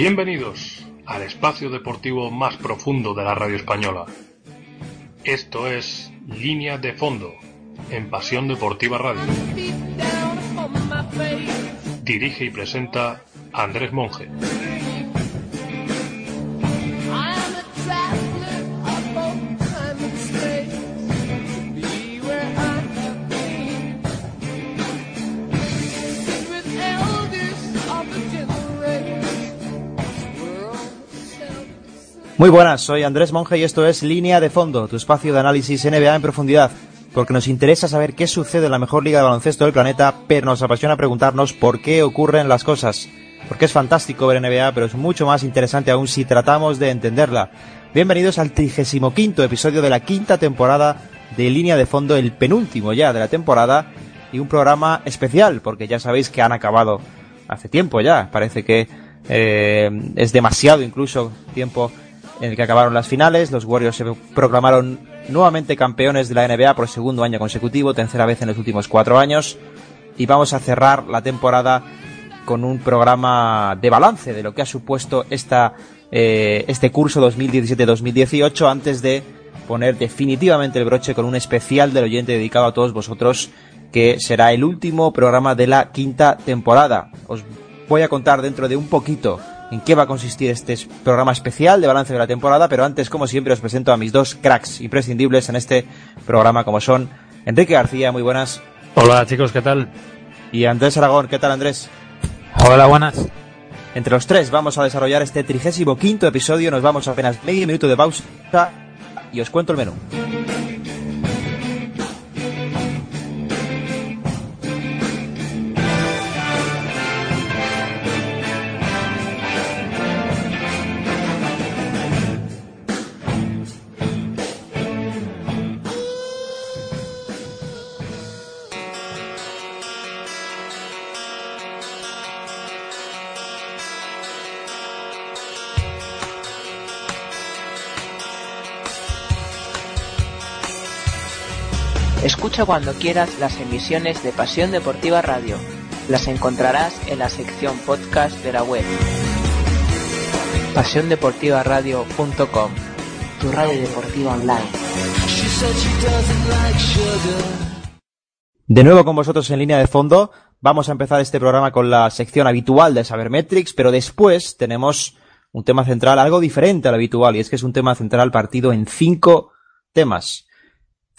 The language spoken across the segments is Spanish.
Bienvenidos al espacio deportivo más profundo de la radio española. Esto es Línea de Fondo en Pasión Deportiva Radio. Dirige y presenta Andrés Monge. Muy buenas, soy Andrés Monge y esto es Línea de Fondo, tu espacio de análisis NBA en profundidad, porque nos interesa saber qué sucede en la mejor liga de baloncesto del planeta, pero nos apasiona preguntarnos por qué ocurren las cosas. Porque es fantástico ver NBA, pero es mucho más interesante aún si tratamos de entenderla. Bienvenidos al 35 episodio de la quinta temporada de Línea de Fondo, el penúltimo ya de la temporada, y un programa especial, porque ya sabéis que han acabado hace tiempo ya, parece que eh, es demasiado incluso tiempo en el que acabaron las finales. Los Warriors se proclamaron nuevamente campeones de la NBA por segundo año consecutivo, tercera vez en los últimos cuatro años. Y vamos a cerrar la temporada con un programa de balance de lo que ha supuesto esta, eh, este curso 2017-2018 antes de poner definitivamente el broche con un especial del oyente dedicado a todos vosotros que será el último programa de la quinta temporada. Os voy a contar dentro de un poquito en qué va a consistir este programa especial de balance de la temporada, pero antes, como siempre, os presento a mis dos cracks imprescindibles en este programa, como son Enrique García, muy buenas. Hola chicos, ¿qué tal? Y Andrés Aragón, ¿qué tal Andrés? Hola, buenas. Entre los tres vamos a desarrollar este trigésimo quinto episodio, nos vamos a apenas medio minuto de pausa y os cuento el menú. Escucha cuando quieras las emisiones de Pasión Deportiva Radio. Las encontrarás en la sección podcast de la web. PasiónDeportivaRadio.com Tu radio deportiva online. De nuevo con vosotros en línea de fondo, vamos a empezar este programa con la sección habitual de Sabermetrics, pero después tenemos un tema central algo diferente al habitual, y es que es un tema central partido en cinco temas.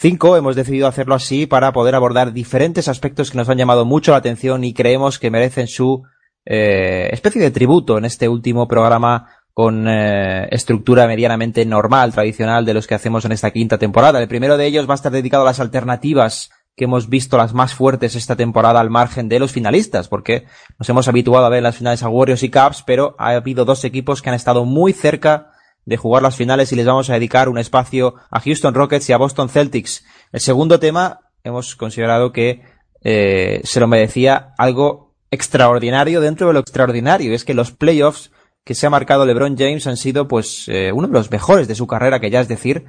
Cinco, hemos decidido hacerlo así para poder abordar diferentes aspectos que nos han llamado mucho la atención y creemos que merecen su eh, especie de tributo en este último programa con eh, estructura medianamente normal, tradicional de los que hacemos en esta quinta temporada. El primero de ellos va a estar dedicado a las alternativas que hemos visto las más fuertes esta temporada al margen de los finalistas, porque nos hemos habituado a ver las finales a Warriors y Caps, pero ha habido dos equipos que han estado muy cerca de jugar las finales y les vamos a dedicar un espacio a Houston Rockets y a Boston Celtics. El segundo tema hemos considerado que eh, se lo merecía algo extraordinario dentro de lo extraordinario. Es que los playoffs que se ha marcado LeBron James han sido pues eh, uno de los mejores de su carrera, que ya es decir,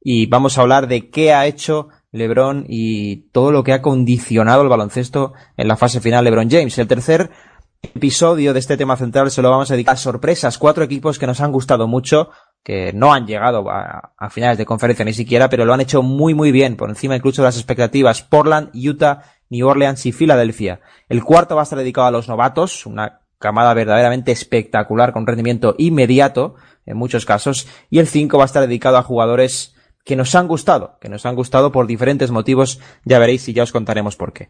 y vamos a hablar de qué ha hecho LeBron y todo lo que ha condicionado el baloncesto en la fase final LeBron James. El tercer episodio de este tema central se lo vamos a dedicar a sorpresas, cuatro equipos que nos han gustado mucho, que no han llegado a, a, finales de conferencia ni siquiera, pero lo han hecho muy muy bien, por encima incluso de las expectativas, Portland, Utah, New Orleans y Filadelfia. El cuarto va a estar dedicado a los novatos, una camada verdaderamente espectacular con rendimiento inmediato en muchos casos, y el cinco va a estar dedicado a jugadores que nos han gustado, que nos han gustado por diferentes motivos, ya veréis y ya os contaremos por qué.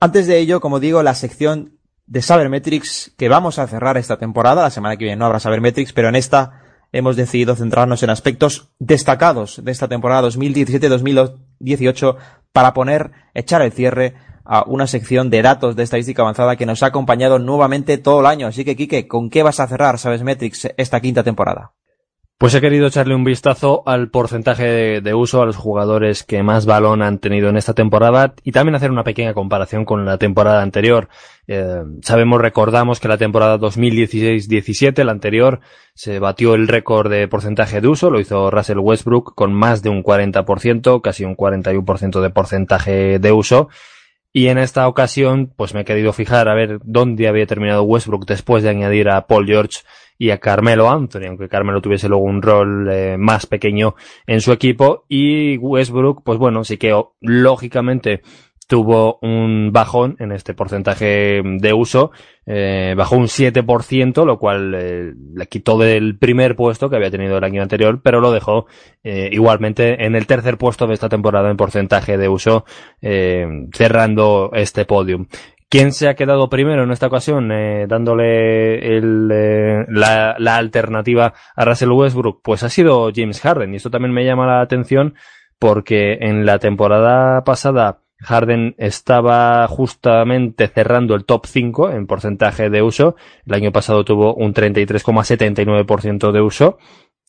Antes de ello, como digo, la sección de Sabermetrics que vamos a cerrar esta temporada. La semana que viene no habrá Sabermetrics, pero en esta hemos decidido centrarnos en aspectos destacados de esta temporada 2017-2018 para poner, echar el cierre a una sección de datos de estadística avanzada que nos ha acompañado nuevamente todo el año. Así que, Quique, ¿con qué vas a cerrar Sabermetrics esta quinta temporada? Pues he querido echarle un vistazo al porcentaje de, uso a los jugadores que más balón han tenido en esta temporada y también hacer una pequeña comparación con la temporada anterior. Eh, sabemos, recordamos que la temporada 2016-17, la anterior, se batió el récord de porcentaje de uso, lo hizo Russell Westbrook con más de un 40%, casi un 41% de porcentaje de uso. Y en esta ocasión, pues me he querido fijar a ver dónde había terminado Westbrook después de añadir a Paul George y a Carmelo Anthony, aunque Carmelo tuviese luego un rol eh, más pequeño en su equipo. Y Westbrook, pues bueno, sí que lógicamente tuvo un bajón en este porcentaje de uso, eh, bajó un 7%, lo cual eh, le quitó del primer puesto que había tenido el año anterior, pero lo dejó eh, igualmente en el tercer puesto de esta temporada en porcentaje de uso, cerrando este podium. ¿Quién se ha quedado primero en esta ocasión dándole el, la, la, alternativa a Russell Westbrook? Pues ha sido James Harden y esto también me llama la atención porque en la temporada pasada Harden estaba justamente cerrando el top 5 en porcentaje de uso. El año pasado tuvo un 33,79% de uso.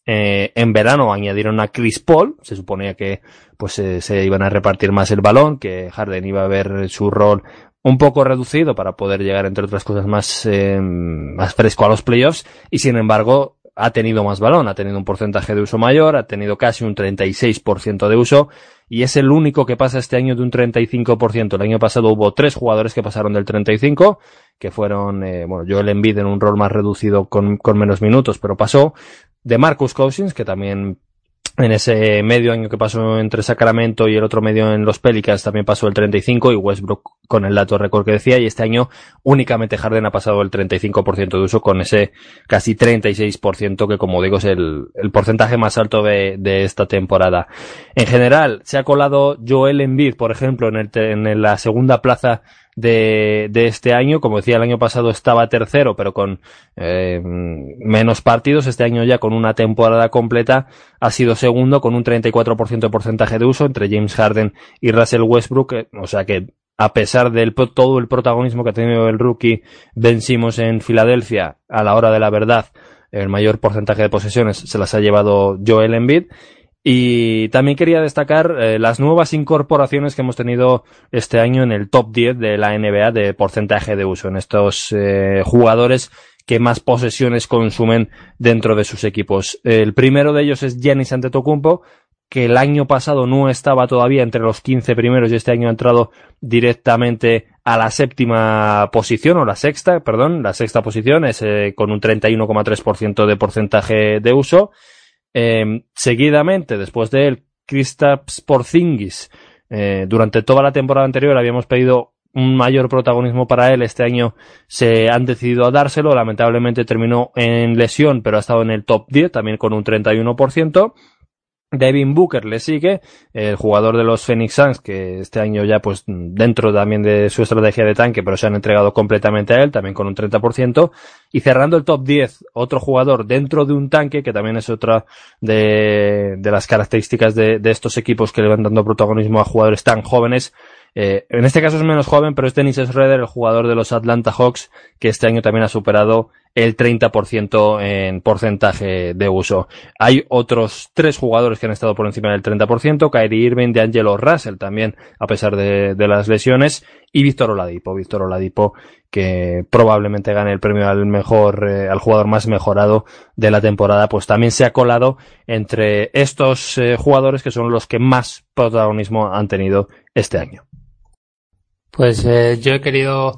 Eh, en verano añadieron a Chris Paul, se suponía que pues eh, se iban a repartir más el balón, que Harden iba a ver su rol un poco reducido para poder llegar, entre otras cosas, más, eh, más fresco a los playoffs y sin embargo ha tenido más balón, ha tenido un porcentaje de uso mayor, ha tenido casi un 36% de uso y es el único que pasa este año de un 35%. El año pasado hubo tres jugadores que pasaron del 35, que fueron, eh, bueno, Joel Embiid en un rol más reducido con, con menos minutos, pero pasó de Marcus Cousins, que también en ese medio año que pasó entre Sacramento y el otro medio en los Pelicans también pasó el 35 y Westbrook con el dato récord que decía y este año únicamente Harden ha pasado el 35% de uso con ese casi 36% que como digo es el, porcentaje más alto de, de, esta temporada. En general se ha colado Joel Embiid por ejemplo en, el, en la segunda plaza de, de este año. Como decía, el año pasado estaba tercero, pero con eh, menos partidos. Este año ya con una temporada completa ha sido segundo con un 34% de porcentaje de uso entre James Harden y Russell Westbrook. Eh, o sea que a pesar de todo el protagonismo que ha tenido el rookie vencimos en Filadelfia a la hora de la verdad, el mayor porcentaje de posesiones se las ha llevado Joel Embiid. Y también quería destacar eh, las nuevas incorporaciones que hemos tenido este año en el top 10 de la NBA de porcentaje de uso en estos eh, jugadores que más posesiones consumen dentro de sus equipos. El primero de ellos es Giannis Antetokounmpo, que el año pasado no estaba todavía entre los 15 primeros y este año ha entrado directamente a la séptima posición o la sexta, perdón, la sexta posición es eh, con un 31,3% de porcentaje de uso. Eh, seguidamente, después de él, Kristaps Porzingis. Eh, durante toda la temporada anterior habíamos pedido un mayor protagonismo para él. Este año se han decidido a dárselo. Lamentablemente terminó en lesión, pero ha estado en el top 10, también con un 31%. Devin Booker le sigue, el jugador de los Phoenix Suns, que este año ya pues dentro también de su estrategia de tanque, pero se han entregado completamente a él, también con un 30%. Y cerrando el top 10, otro jugador dentro de un tanque, que también es otra de, de las características de, de estos equipos que le van dando protagonismo a jugadores tan jóvenes, eh, en este caso es menos joven, pero es Dennis Schroeder, el jugador de los Atlanta Hawks, que este año también ha superado el 30% en porcentaje de uso. Hay otros tres jugadores que han estado por encima del 30%, Kyrie Irving, de Angelo Russell también, a pesar de, las lesiones, y Víctor Oladipo, Víctor Oladipo, que probablemente gane el premio al mejor, eh, al jugador más mejorado de la temporada, pues también se ha colado entre estos eh, jugadores que son los que más protagonismo han tenido este año. Pues eh, yo he querido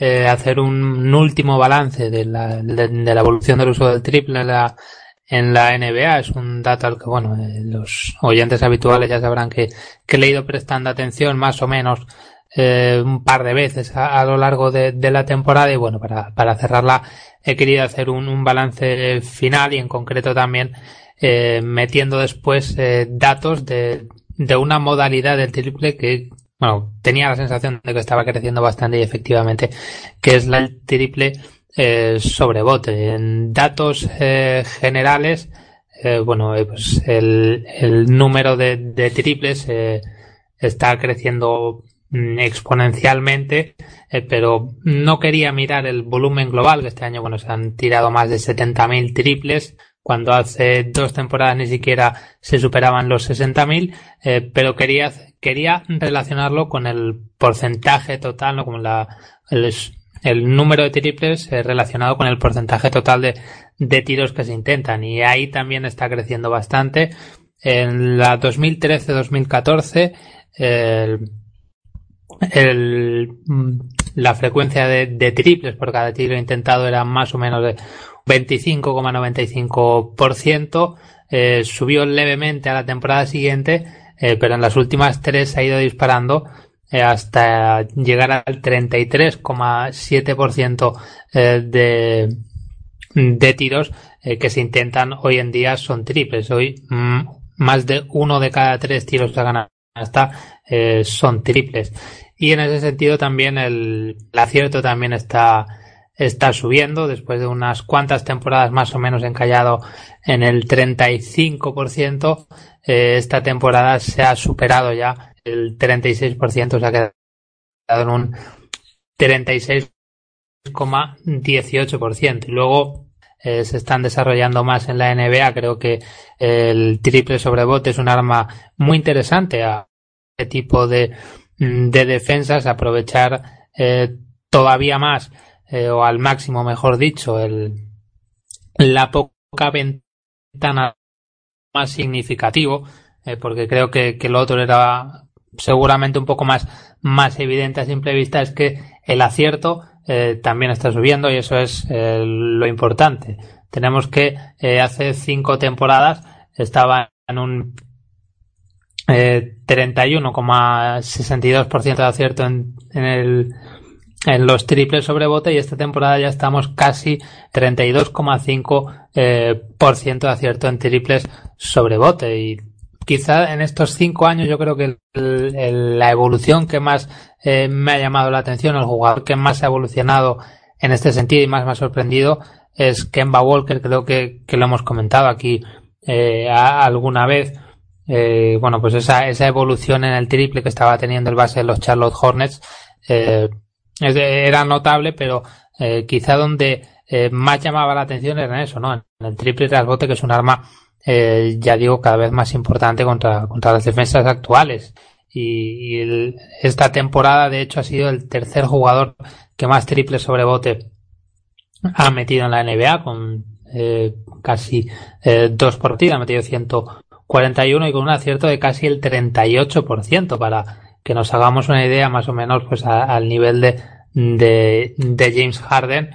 eh, hacer un, último balance de la, de, la, evolución del uso del triple en la, en la NBA. Es un dato al que, bueno, eh, los oyentes habituales ya sabrán que, que he leído prestando atención más o menos eh, un par de veces a, a lo largo de, de, la temporada y bueno, para, para cerrarla he querido hacer un, un balance final y en concreto también eh, metiendo después datos de, de una modalidad del triple que bueno, tenía la sensación de que estaba creciendo bastante y efectivamente que es la, triple eh, sobrebote. En datos eh, generales, eh, bueno, eh, pues el, número de, triples eh, está creciendo mm, exponencialmente, pero no quería mirar el volumen global, que este año, bueno, se han tirado más de 70.000 triples, cuando hace dos temporadas ni siquiera se superaban los 60.000, eh, pero quería, quería relacionarlo con el porcentaje total, ¿no? como la, el, número de triples eh, relacionado con el porcentaje total de, de tiros que se intentan. Y ahí también está creciendo bastante. En la 2013-2014, el, el, la frecuencia de, de, triples por cada tiro intentado era más o menos de 25,95%. Eh, subió levemente a la temporada siguiente, eh, pero en las últimas tres ha ido disparando eh, hasta llegar al 33,7% eh, de, de tiros eh, que se intentan hoy en día son triples. Hoy mm, más de uno de cada tres tiros que ganar hasta son triples. Y en ese sentido también el acierto también está está subiendo después de unas cuantas temporadas más o menos encallado en el 35%. Eh, esta temporada se ha superado ya el 36%, se ha quedado en un 36,18%. Y luego eh, se están desarrollando más en la NBA. Creo que el triple sobrebote es un arma muy interesante a este tipo de, de defensas, aprovechar eh, todavía más eh, o al máximo, mejor dicho, el, la poca ventana más significativo, eh, porque creo que, que lo otro era seguramente un poco más, más evidente a simple vista, es que el acierto eh, también está subiendo y eso es lo importante. Tenemos que hace cinco temporadas estaba en un 31,62% de acierto en, en el en los triples sobre bote y esta temporada ya estamos casi 32,5% eh, por ciento de acierto en triples sobre bote y quizá en estos cinco años yo creo que el, la evolución que más eh, me ha llamado la atención, el jugador que más ha evolucionado en este sentido y más me ha sorprendido es Kemba Walker, creo que, que lo hemos comentado aquí eh, a, alguna vez. Eh, bueno, pues esa, esa evolución en el triple que estaba teniendo el base de los Charlotte Hornets eh, era notable, pero eh, quizá donde eh, más llamaba la atención era en eso, ¿no? En el triple trasbote, que es un arma, eh, ya digo, cada vez más importante contra, contra las defensas actuales. Y, el, esta temporada, de hecho, ha sido el tercer jugador que más triple sobre bote ha metido en la NBA, con eh, casi dos por tiro, ha metido 141 y con un acierto de casi el 38% para que nos hagamos una idea más o menos pues al nivel de, de, James Harden.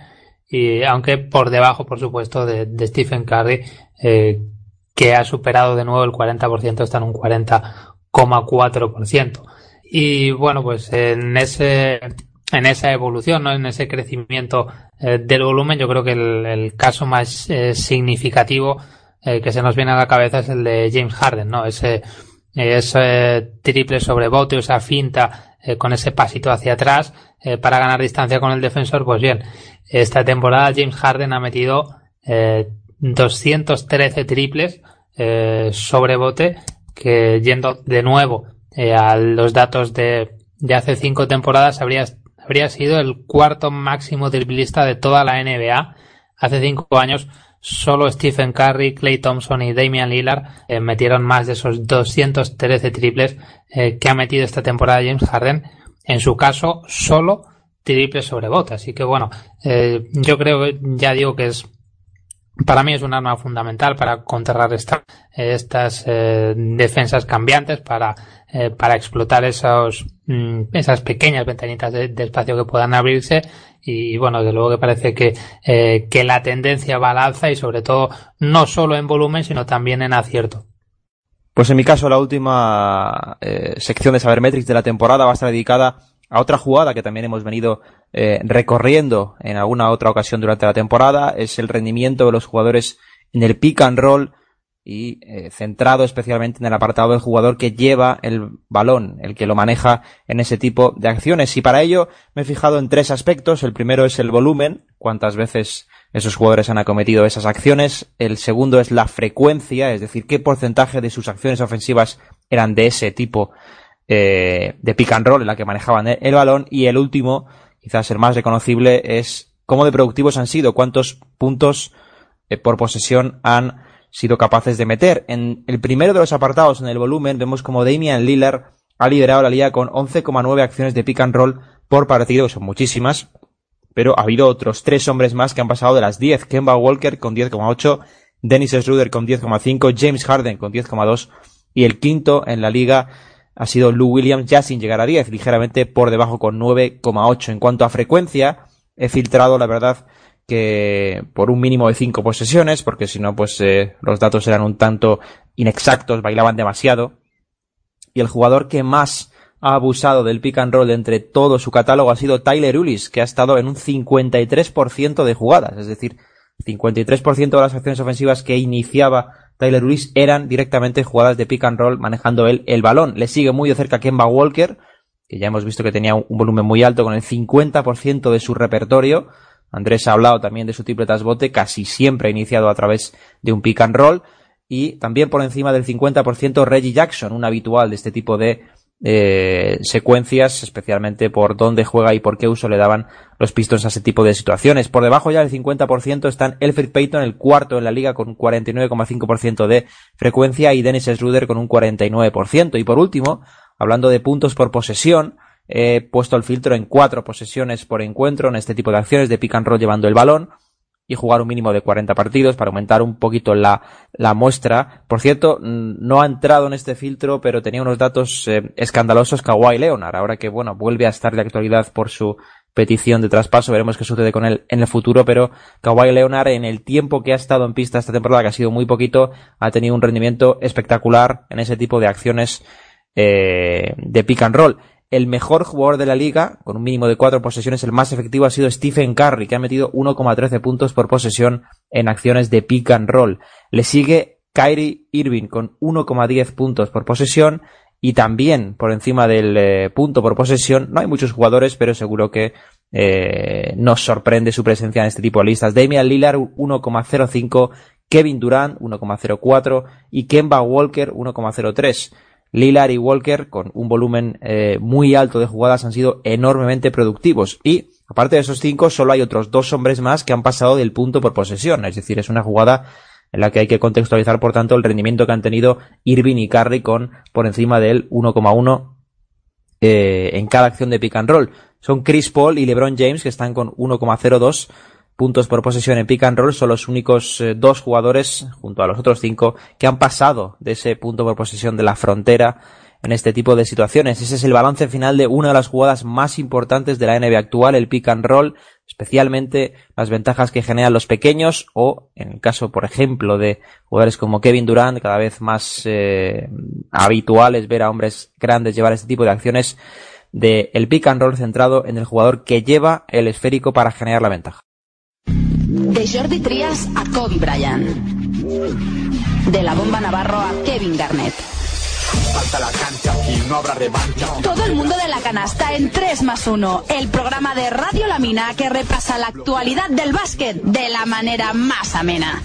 Y aunque por debajo por supuesto de, Stephen Curry eh, que ha superado de nuevo el 40% está en un 40,4% y bueno pues en ese en esa evolución ¿no? en ese crecimiento eh, del volumen yo creo que el, caso más eh, significativo que se nos viene a la cabeza es el de James Harden no ese ese triple sobre bote, esa finta eh, con ese pasito hacia atrás eh, para ganar distancia con el defensor, pues bien, esta temporada James Harden ha metido eh, 213 triples eh, sobre bote, que yendo de nuevo eh, a los datos de, de hace cinco temporadas habría, habría sido el cuarto máximo driblista de toda la NBA. Hace cinco años solo Stephen Curry, Clay Thompson y Damian Lillard eh, metieron más de esos 213 triples eh, que ha metido esta temporada James Harden. En su caso, solo triples sobre bota. Así que bueno, eh, yo creo ya digo que es para mí es un arma fundamental para contrarrestar estas eh, defensas cambiantes, para, eh, para explotar esos, mm, esas pequeñas ventanitas de, espacio que puedan abrirse. Y, bueno, de luego que parece que, eh, que la tendencia va al alza y sobre todo no solo en volumen, sino también en acierto. Pues en mi caso, la última eh, sección de Sabermetrics de la temporada va a estar dedicada a otra jugada que también hemos venido eh, recorriendo en alguna otra ocasión durante la temporada, es el rendimiento de los jugadores en el pick and roll y eh, centrado especialmente en el apartado del jugador que lleva el balón, el que lo maneja en ese tipo de acciones. Y para ello me he fijado en tres aspectos. El primero es el volumen, cuántas veces esos jugadores han acometido esas acciones. El segundo es la frecuencia, es decir, qué porcentaje de sus acciones ofensivas eran de ese tipo eh, de pick and roll en la que manejaban el, el, balón y el último, quizás el más reconocible, es cómo de productivos han sido, cuántos puntos eh, por posesión han sido capaces de meter. En el primero de los apartados, en el volumen, vemos como Damian Lillard ha liderado la liga con 11,9 acciones de pick and roll por partido, que son muchísimas, pero ha habido otros tres hombres más que han pasado de las 10. Kemba Walker con 10,8, Dennis Schroeder con 10,5, James Harden con 10,2 y el quinto en la liga ha sido Lou Williams ya sin llegar a 10, ligeramente por debajo con 9,8. En cuanto a frecuencia, he filtrado, la verdad, que por un mínimo de 5 posesiones, porque si no, pues eh, los datos eran un tanto inexactos, bailaban demasiado. Y el jugador que más ha abusado del pick and roll entre todo su catálogo ha sido Tyler Ulis, que ha estado en un 53% de jugadas, es decir, 53% de las acciones ofensivas que iniciaba Tyler Ulis eran directamente jugadas de pick and roll manejando él el balón. Le sigue muy de cerca Kemba Walker, que ya hemos visto que tenía un volumen muy alto con el 50% de su repertorio. Andrés ha hablado también de su triple bote, casi siempre iniciado a través de un pick and roll. Y también por encima del 50% Reggie Jackson, un habitual de este tipo de eh, secuencias, especialmente por dónde juega y por qué uso le daban los Pistons a ese tipo de situaciones. Por debajo ya del 50% están Elfrid Payton, el cuarto en la liga con un 49,5% de frecuencia y Dennis Schroeder con un 49%. Y por último, hablando de puntos por posesión, he puesto el filtro en cuatro posesiones por encuentro en este tipo de acciones de pick and roll llevando el balón y jugar un mínimo de 40 partidos para aumentar un poquito la, la muestra. Por cierto, no ha entrado en este filtro, pero tenía unos datos eh, escandalosos Kawhi Leonard. Ahora que, bueno, vuelve a estar de actualidad por su petición de traspaso, veremos qué sucede con él en el futuro, pero Kawhi Leonard en el tiempo que ha estado en pista esta temporada, que ha sido muy poquito, ha tenido un rendimiento espectacular en ese tipo de acciones eh, de pick and roll el mejor jugador de la liga, con un mínimo de cuatro posesiones, el más efectivo ha sido Stephen Curry, que ha metido 1,13 puntos por posesión en acciones de pick and roll. Le sigue Kyrie Irving con 1,10 puntos por posesión y también por encima del eh, punto por posesión. No hay muchos jugadores, pero seguro que eh, nos sorprende su presencia en este tipo de listas. Damian Lillard 1,05, Kevin Durant 1,04 y Kemba Walker 1,03. Lillard y Walker, con un volumen eh, muy alto de jugadas, han sido enormemente productivos. Y, aparte de esos cinco, solo hay otros dos hombres más que han pasado del punto por posesión. Es decir, es una jugada en la que hay que contextualizar, por tanto, el rendimiento que han tenido Irving y Curry con por encima del 1,1 eh, en cada acción de pick and roll. Son Chris Paul y LeBron James que están con 1,02 puntos por posesión en pick and roll son los únicos eh, dos jugadores, junto a los otros cinco, que han pasado de ese punto por posesión de la frontera en este tipo de situaciones. Ese es el balance final de una de las jugadas más importantes de la NBA actual, el pick and roll, especialmente las ventajas que generan los pequeños o, en el caso, por ejemplo, de jugadores como Kevin Durant, cada vez más eh, habituales ver a hombres grandes llevar este tipo de acciones, de el pick and roll centrado en el jugador que lleva el esférico para generar la ventaja. De Jordi Trias a Kobe Bryant. De la bomba Navarro a Kevin Garnett. la cancha, no habrá Todo el mundo de la canasta en 3 más 1. El programa de Radio La Mina que repasa la actualidad del básquet de la manera más amena.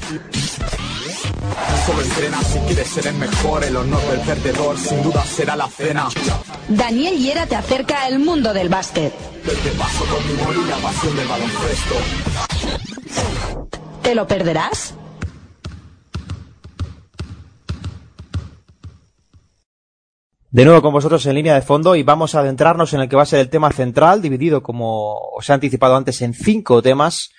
Solo entrena si quieres ser el mejor, el honor del perdedor sin duda será la cena. Daniel Hiera te acerca al mundo del básquet. Desde paso con mi y la pasión del baloncesto. ¿Te lo perderás? De nuevo con vosotros en línea de fondo y vamos a adentrarnos en el que va a ser el tema central, dividido como os he anticipado antes en cinco temas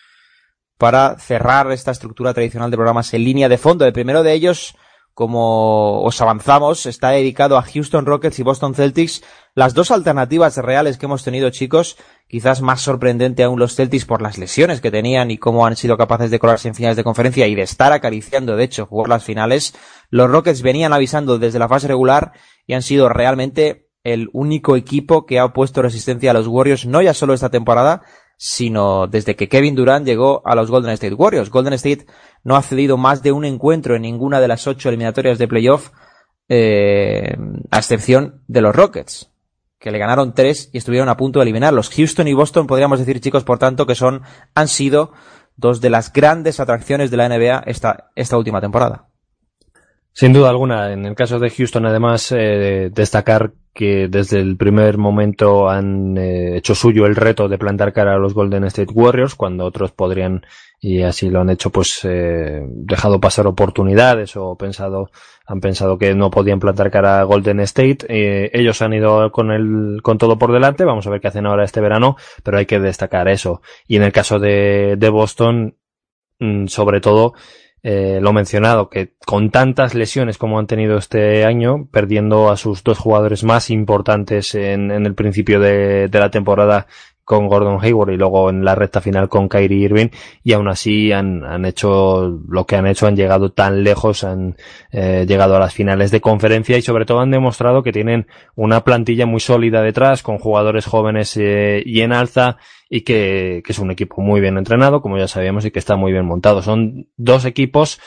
para cerrar esta estructura tradicional de programas en línea de fondo. El primero de ellos, como os avanzamos, está dedicado a Houston Rockets y Boston Celtics, las dos alternativas reales que hemos tenido, chicos, quizás más sorprendente aún los Celtics por las lesiones que tenían y cómo han sido capaces de colarse en finales de conferencia y de estar acariciando, de hecho, jugar las finales. Los Rockets venían avisando desde la fase regular y han sido realmente el único equipo que ha puesto resistencia a los Warriors, no ya solo esta temporada, sino desde que Kevin Durant llegó a los Golden State Warriors. Golden State no ha cedido más de un encuentro en ninguna de las ocho eliminatorias de playoff, eh, a excepción de los Rockets, que le ganaron tres y estuvieron a punto de eliminarlos. Houston y Boston podríamos decir, chicos, por tanto, que son, han sido dos de las grandes atracciones de la NBA esta, esta última temporada. Sin duda alguna, en el caso de Houston, además, eh, destacar que desde el primer momento han eh, hecho suyo el reto de plantar cara a los Golden State Warriors, cuando otros podrían, y así lo han hecho, pues eh, dejado pasar oportunidades o pensado, han pensado que no podían plantar cara a Golden State. Eh, ellos han ido con el, con todo por delante. Vamos a ver qué hacen ahora este verano, pero hay que destacar eso. Y en el caso de, de Boston, mm, sobre todo, eh, lo mencionado, que con tantas lesiones como han tenido este año, perdiendo a sus dos jugadores más importantes en, en el principio de, de, la temporada con Gordon Hayward y luego en la recta final con Kyrie Irving y aún así han, han hecho lo que han hecho, han llegado tan lejos, han eh, llegado a las finales de conferencia y sobre todo han demostrado que tienen una plantilla muy sólida detrás con jugadores jóvenes eh, y en alza y que, que es un equipo muy bien entrenado, como ya sabíamos, y que está muy bien montado. Son dos equipos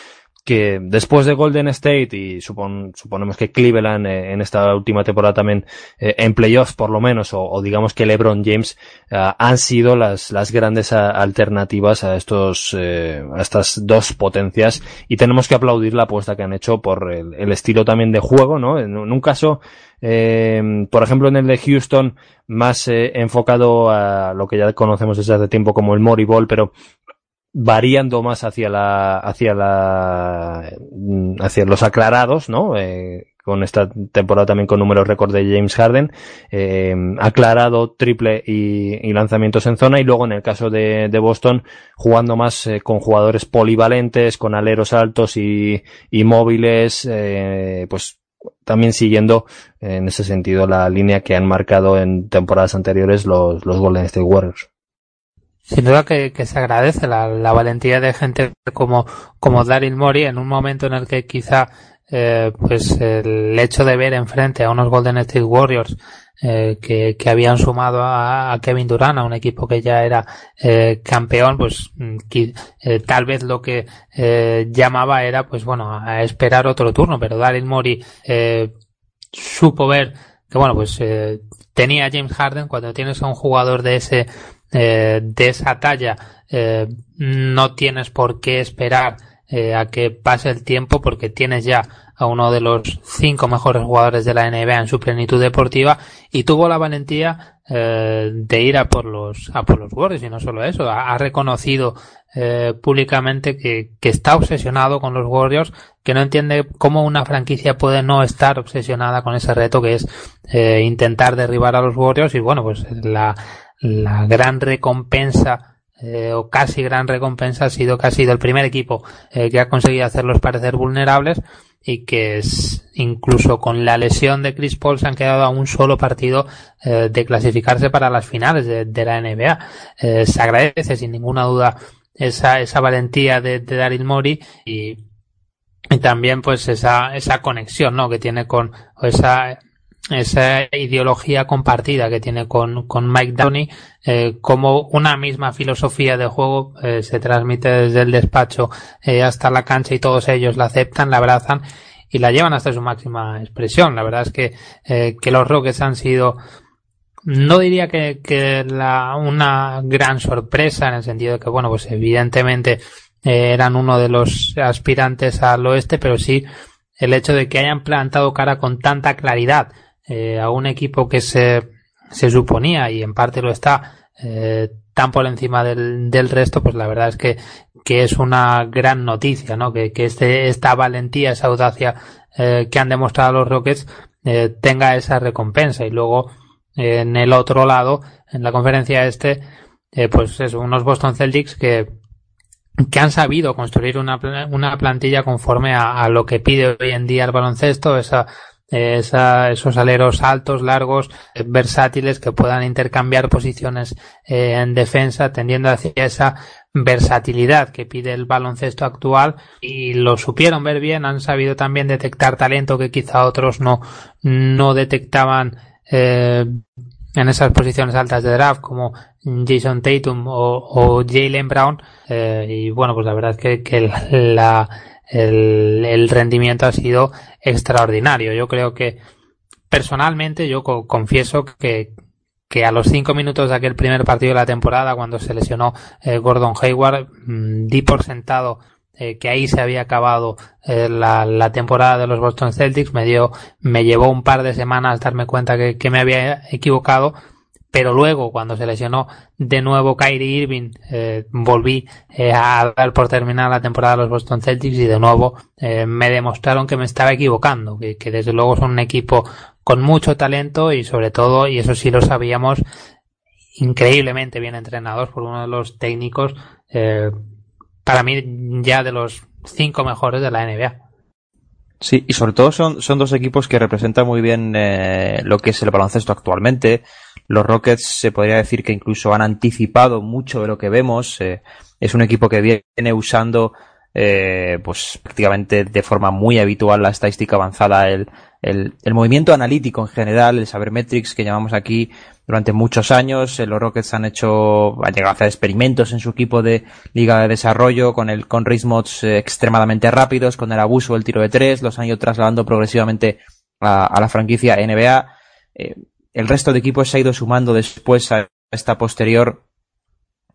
que después de Golden State y supon, suponemos que Cleveland eh, en esta última temporada también eh, en playoffs por lo menos o, digamos que LeBron James eh, han sido las, las grandes a, alternativas a estos eh, a estas dos potencias. Y tenemos que aplaudir la apuesta que han hecho por el, estilo también de juego no en, un caso por ejemplo en el de Houston más enfocado a lo que ya conocemos desde hace tiempo como el Mori Ball pero variando más hacia la hacia la hacia los aclarados no eh, con esta temporada también con números récord de James Harden eh, aclarado triple y, y, lanzamientos en zona y luego en el caso de, de Boston jugando más eh, con jugadores polivalentes con aleros altos y, y móviles eh, pues también siguiendo en ese sentido la línea que han marcado en temporadas anteriores los, los Golden State Warriors sin duda que, que se agradece la, la, valentía de gente como, como Daryl Mori en un momento en el que quizá eh, pues el hecho de ver enfrente a unos Golden State Warriors eh, que, que, habían sumado a, a, Kevin Durant, a un equipo que ya era eh, campeón, pues mm, que, eh, tal vez lo que eh, llamaba era pues bueno a esperar otro turno, pero Daryl Mori eh, supo ver que bueno pues tenía James Harden cuando tienes a un jugador de ese eh, de esa talla eh, no tienes por qué esperar eh, a que pase el tiempo porque tienes ya a uno de los cinco mejores jugadores de la NBA en su plenitud deportiva y tuvo la valentía eh, de ir a por los a por los Warriors y no solo eso ha, ha reconocido eh, públicamente que, que, está obsesionado con los Warriors que no entiende cómo una franquicia puede no estar obsesionada con ese reto que es eh, intentar derribar a los Warriors y bueno pues la la gran recompensa eh, o casi gran recompensa ha sido que ha sido el primer equipo eh, que ha conseguido hacerlos parecer vulnerables y que es incluso con la lesión de Chris Paul se han quedado a un solo partido eh, de clasificarse para las finales de, la NBA. Se agradece sin ninguna duda esa, esa valentía de, de Daryl Mori y, y, también pues esa, esa conexión ¿no? que tiene con esa esa ideología compartida que tiene con, con Mike Downey, eh, como una misma filosofía de juego eh, se transmite desde el despacho eh, hasta la cancha y todos ellos la aceptan, la abrazan y la llevan hasta su máxima expresión. La verdad es que, que los Rockets han sido no diría que, que la, una gran sorpresa en el sentido de que, bueno, pues evidentemente eran uno de los aspirantes al oeste, pero sí el hecho de que hayan plantado cara con tanta claridad eh, a un equipo que se, se suponía, y en parte lo está, eh, tan por encima del, del resto, pues la verdad es que, que es una gran noticia, ¿no? Que, que este, esta valentía, esa audacia eh, que han demostrado los Rockets eh, tenga esa recompensa. Y luego, en el otro lado, en la conferencia este, eh, pues eso, unos Boston Celtics que, que han sabido construir una, una plantilla conforme a, a, lo que pide hoy en día el baloncesto, esa esa, esos aleros altos, largos, eh, versátiles que puedan intercambiar posiciones eh, en defensa, tendiendo hacia esa versatilidad que pide el baloncesto actual. Y lo supieron ver bien, han sabido también detectar talento que quizá otros no, no detectaban eh, en esas posiciones altas de draft como Jason Tatum o, o Jalen Brown. Eh, y bueno pues la verdad es que, que la, el, el, rendimiento ha sido extraordinario. Yo creo que personalmente yo co confieso que, que a los cinco minutos de aquel primer partido de la temporada, cuando se lesionó eh, Gordon Hayward, mmm, di por sentado eh, que ahí se había acabado eh, la, la, temporada de los Boston Celtics. Me dio, me llevó un par de semanas darme cuenta que, que me había equivocado, pero luego cuando se lesionó de nuevo Kyrie Irving eh, volví eh, a dar por terminar la temporada de los Boston Celtics y de nuevo eh, me demostraron que me estaba equivocando que, desde luego son un equipo con mucho talento y sobre todo y eso sí lo sabíamos increíblemente bien entrenados por uno de los técnicos para mí ya de los cinco mejores de la NBA. Sí, y sobre todo son, son dos equipos que representan muy bien lo que es el baloncesto actualmente. Los Rockets se podría decir que incluso han anticipado mucho de lo que vemos. Eh, es un equipo que viene usando eh, pues prácticamente de forma muy habitual la estadística avanzada, el, el, movimiento analítico en general, el sabermetrics que llamamos aquí durante muchos años. Los Rockets han hecho, han llegado a hacer experimentos en su equipo de liga de desarrollo con el, con ritmos eh, extremadamente rápidos, con el abuso del tiro de tres, los han ido trasladando progresivamente a, la franquicia NBA. Eh, el resto de equipos se ha ido sumando después a esta posterior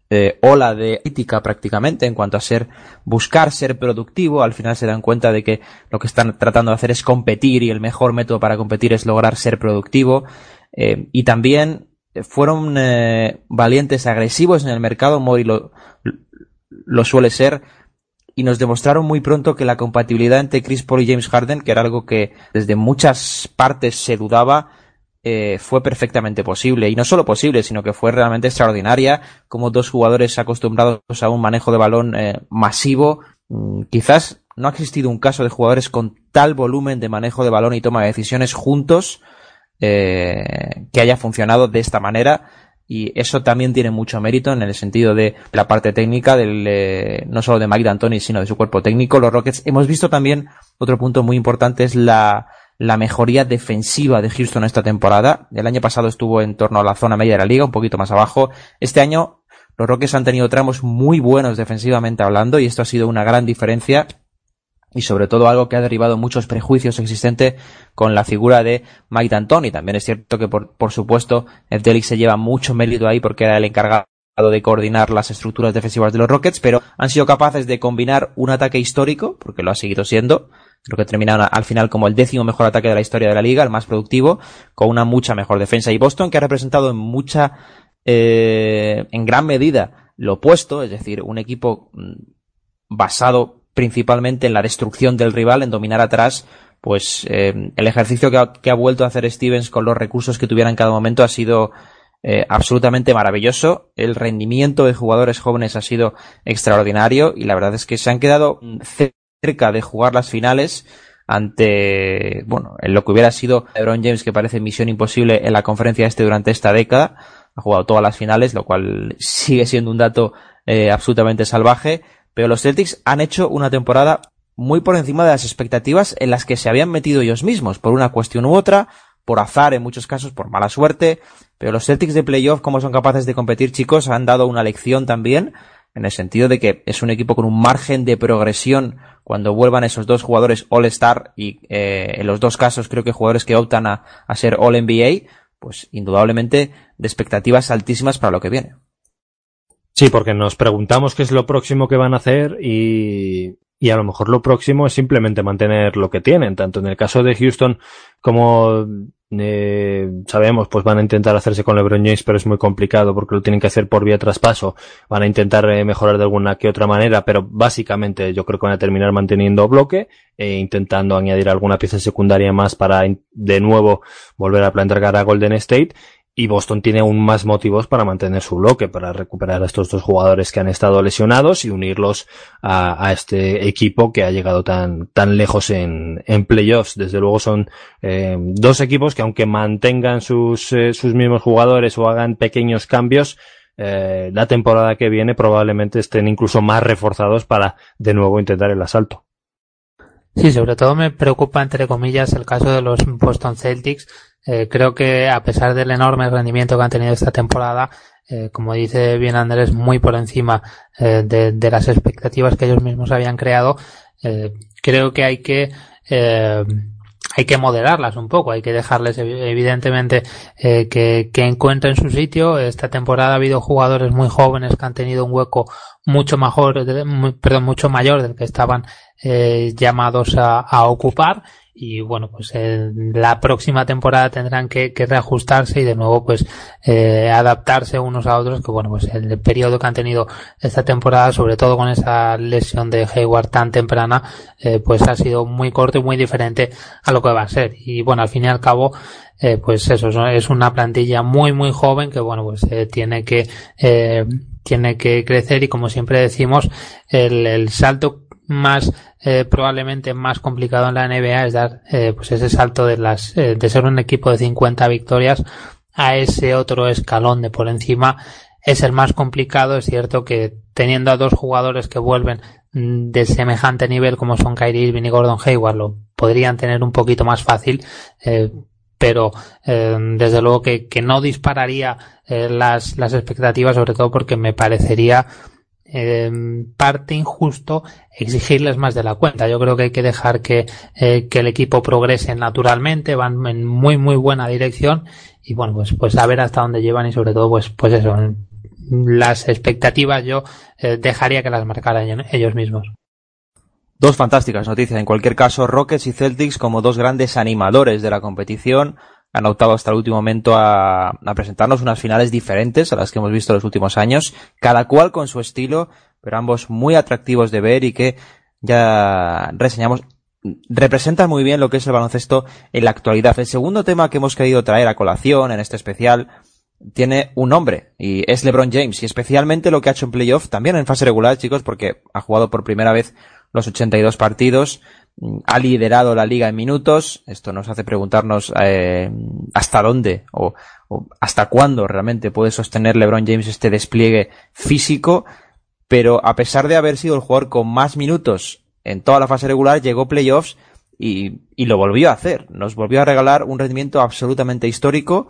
eh, ola de ética prácticamente en cuanto a ser buscar ser productivo. Al final se dan cuenta de que lo que están tratando de hacer es competir y el mejor método para competir es lograr ser productivo. Eh, y también fueron eh, valientes agresivos en el mercado Mori lo, lo suele ser y nos demostraron muy pronto que la compatibilidad entre Chris Paul y James Harden que era algo que desde muchas partes se dudaba eh, fue perfectamente posible. Y no solo posible, sino que fue realmente extraordinaria, como dos jugadores acostumbrados a un manejo de balón eh, masivo. Mm, quizás no ha existido un caso de jugadores con tal volumen de manejo de balón y toma de decisiones juntos eh, que haya funcionado de esta manera. Y eso también tiene mucho mérito en el sentido de la parte técnica del, eh, no solo de Mike D'Antoni, sino de su cuerpo técnico. Los Rockets hemos visto también otro punto muy importante es la, la mejoría defensiva de Houston esta temporada. El año pasado estuvo en torno a la zona media de la liga, un poquito más abajo. Este año los Rockets han tenido tramos muy buenos defensivamente hablando y esto ha sido una gran diferencia y sobre todo algo que ha derivado muchos prejuicios existentes con la figura de Mike D'Antoni. También es cierto que por, por supuesto Delic se lleva mucho mérito ahí porque era el encargado de coordinar las estructuras defensivas de los Rockets, pero han sido capaces de combinar un ataque histórico, porque lo ha seguido siendo, creo que terminaron al final como el décimo mejor ataque de la historia de la liga, el más productivo, con una mucha mejor defensa. Y Boston, que ha representado en mucha, eh, en gran medida lo opuesto, es decir, un equipo mm, basado principalmente en la destrucción del rival, en dominar atrás, pues eh, el ejercicio que ha, que ha, vuelto a hacer Stevens con los recursos que tuviera en cada momento ha sido eh, absolutamente maravilloso. El rendimiento de jugadores jóvenes ha sido extraordinario y la verdad es que se han quedado cerca de jugar las finales ante, bueno, en lo que hubiera sido LeBron James, que parece misión imposible en la conferencia este durante esta década. Ha jugado todas las finales, lo cual sigue siendo un dato eh, absolutamente salvaje. Pero los Celtics han hecho una temporada muy por encima de las expectativas en las que se habían metido ellos mismos, por una cuestión u otra, por azar en muchos casos, por mala suerte. Pero los Celtics de playoff, como son capaces de competir, chicos, han dado una lección también en el sentido de que es un equipo con un margen de progresión cuando vuelvan esos dos jugadores All-Star y eh, en los dos casos creo que jugadores que optan a, a ser All-NBA, pues indudablemente de expectativas altísimas para lo que viene. Sí, porque nos preguntamos qué es lo próximo que van a hacer y, y a lo mejor lo próximo es simplemente mantener lo que tienen, tanto en el caso de Houston como eh, sabemos, pues van a intentar hacerse con LeBron James, pero es muy complicado porque lo tienen que hacer por vía traspaso. Van a intentar eh, mejorar de alguna que otra manera, pero básicamente yo creo que van a terminar manteniendo bloque e intentando añadir alguna pieza secundaria más para de nuevo volver a plantar cara a Golden State y Boston tiene aún más motivos para mantener su bloque, para recuperar a estos dos jugadores que han estado lesionados y unirlos a, este equipo que ha llegado tan, tan lejos en, en playoffs. Desde luego son eh, dos equipos que aunque mantengan sus, eh, sus mismos jugadores o hagan pequeños cambios, eh, la temporada que viene probablemente estén incluso más reforzados para de nuevo intentar el asalto. Sí, sobre todo me preocupa, entre comillas, el caso de los Boston Celtics. Eh, creo que a pesar del enorme rendimiento que han tenido esta temporada, eh, como dice bien Andrés, muy por encima eh, de, las expectativas que ellos mismos habían creado, creo que hay que hay que moderarlas un poco, hay que dejarles evidentemente que, que encuentren su sitio. Esta temporada ha habido jugadores muy jóvenes que han tenido un hueco mucho mejor, perdón, mucho mayor del que estaban llamados a ocupar y bueno pues la próxima temporada tendrán que, reajustarse y de nuevo pues eh, adaptarse unos a otros que bueno pues el periodo que han tenido esta temporada sobre todo con esa lesión de Hayward tan temprana eh, pues ha sido muy corto y muy diferente a lo que va a ser. Y bueno al fin y al cabo eh, pues eso es una plantilla muy muy joven que bueno pues tiene que tiene que crecer y como siempre decimos el, el salto más eh, probablemente más complicado en la NBA es dar eh, pues ese salto de las eh, de ser un equipo de 50 victorias a ese otro escalón de por encima. Es el más complicado es cierto que teniendo a dos jugadores que vuelven mm, de semejante nivel como son Kyrie Irving y Gordon Hayward lo podrían tener un poquito más fácil pero desde luego que, que no dispararía las, las expectativas sobre todo porque me parecería eh, parte injusto exigirles más de la cuenta. Yo creo que hay que dejar que, eh, que el equipo progrese naturalmente, van en muy muy buena dirección y bueno pues pues a ver hasta dónde llevan y sobre todo pues pues eso las expectativas yo eh, dejaría que las marcaran ellos mismos. Dos fantásticas noticias. En cualquier caso, Rockets y Celtics como dos grandes animadores de la competición han optado hasta el último momento a, presentarnos unas finales diferentes a las que hemos visto en los últimos años, cada cual con su estilo, pero ambos muy atractivos de ver y que ya reseñamos representan muy bien lo que es el baloncesto en la actualidad. El segundo tema que hemos querido traer a colación en este especial tiene un nombre y es LeBron James y especialmente lo que ha hecho en playoff, también en fase regular, chicos, porque ha jugado por primera vez los 82 partidos, ha liderado la liga en minutos. Esto nos hace preguntarnos eh, hasta dónde o, hasta cuándo realmente puede sostener LeBron James este despliegue físico. Pero a pesar de haber sido el jugador con más minutos en toda la fase regular, llegó playoffs y, y lo volvió a hacer. Nos volvió a regalar un rendimiento absolutamente histórico.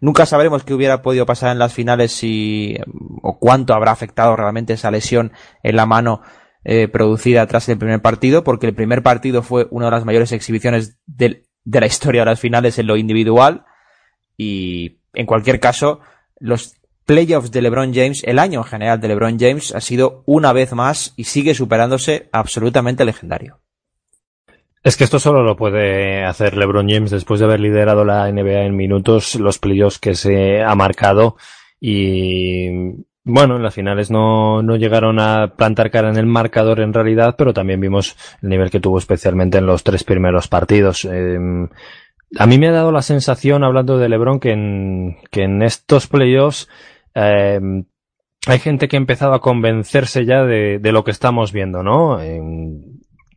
Nunca sabremos qué hubiera podido pasar en las finales si, o cuánto habrá afectado realmente esa lesión en la mano eh, producida tras el primer partido, porque el primer partido fue una de las mayores exhibiciones de, la historia de las finales en lo individual. Y en cualquier caso, los playoffs de LeBron James, el año en general de LeBron James, ha sido una vez más y sigue superándose absolutamente legendario. Es que esto solo lo puede hacer LeBron James después de haber liderado la NBA en minutos, los playoffs que se ha marcado y bueno, en las finales no, no llegaron a plantar cara en el marcador en realidad, pero también vimos el nivel que tuvo especialmente en los tres primeros partidos. Em, a mí me ha dado la sensación, hablando de LeBron, que en, que en estos playoffs eh, hay gente que ha empezado a convencerse ya de, de lo que estamos viendo, ¿no?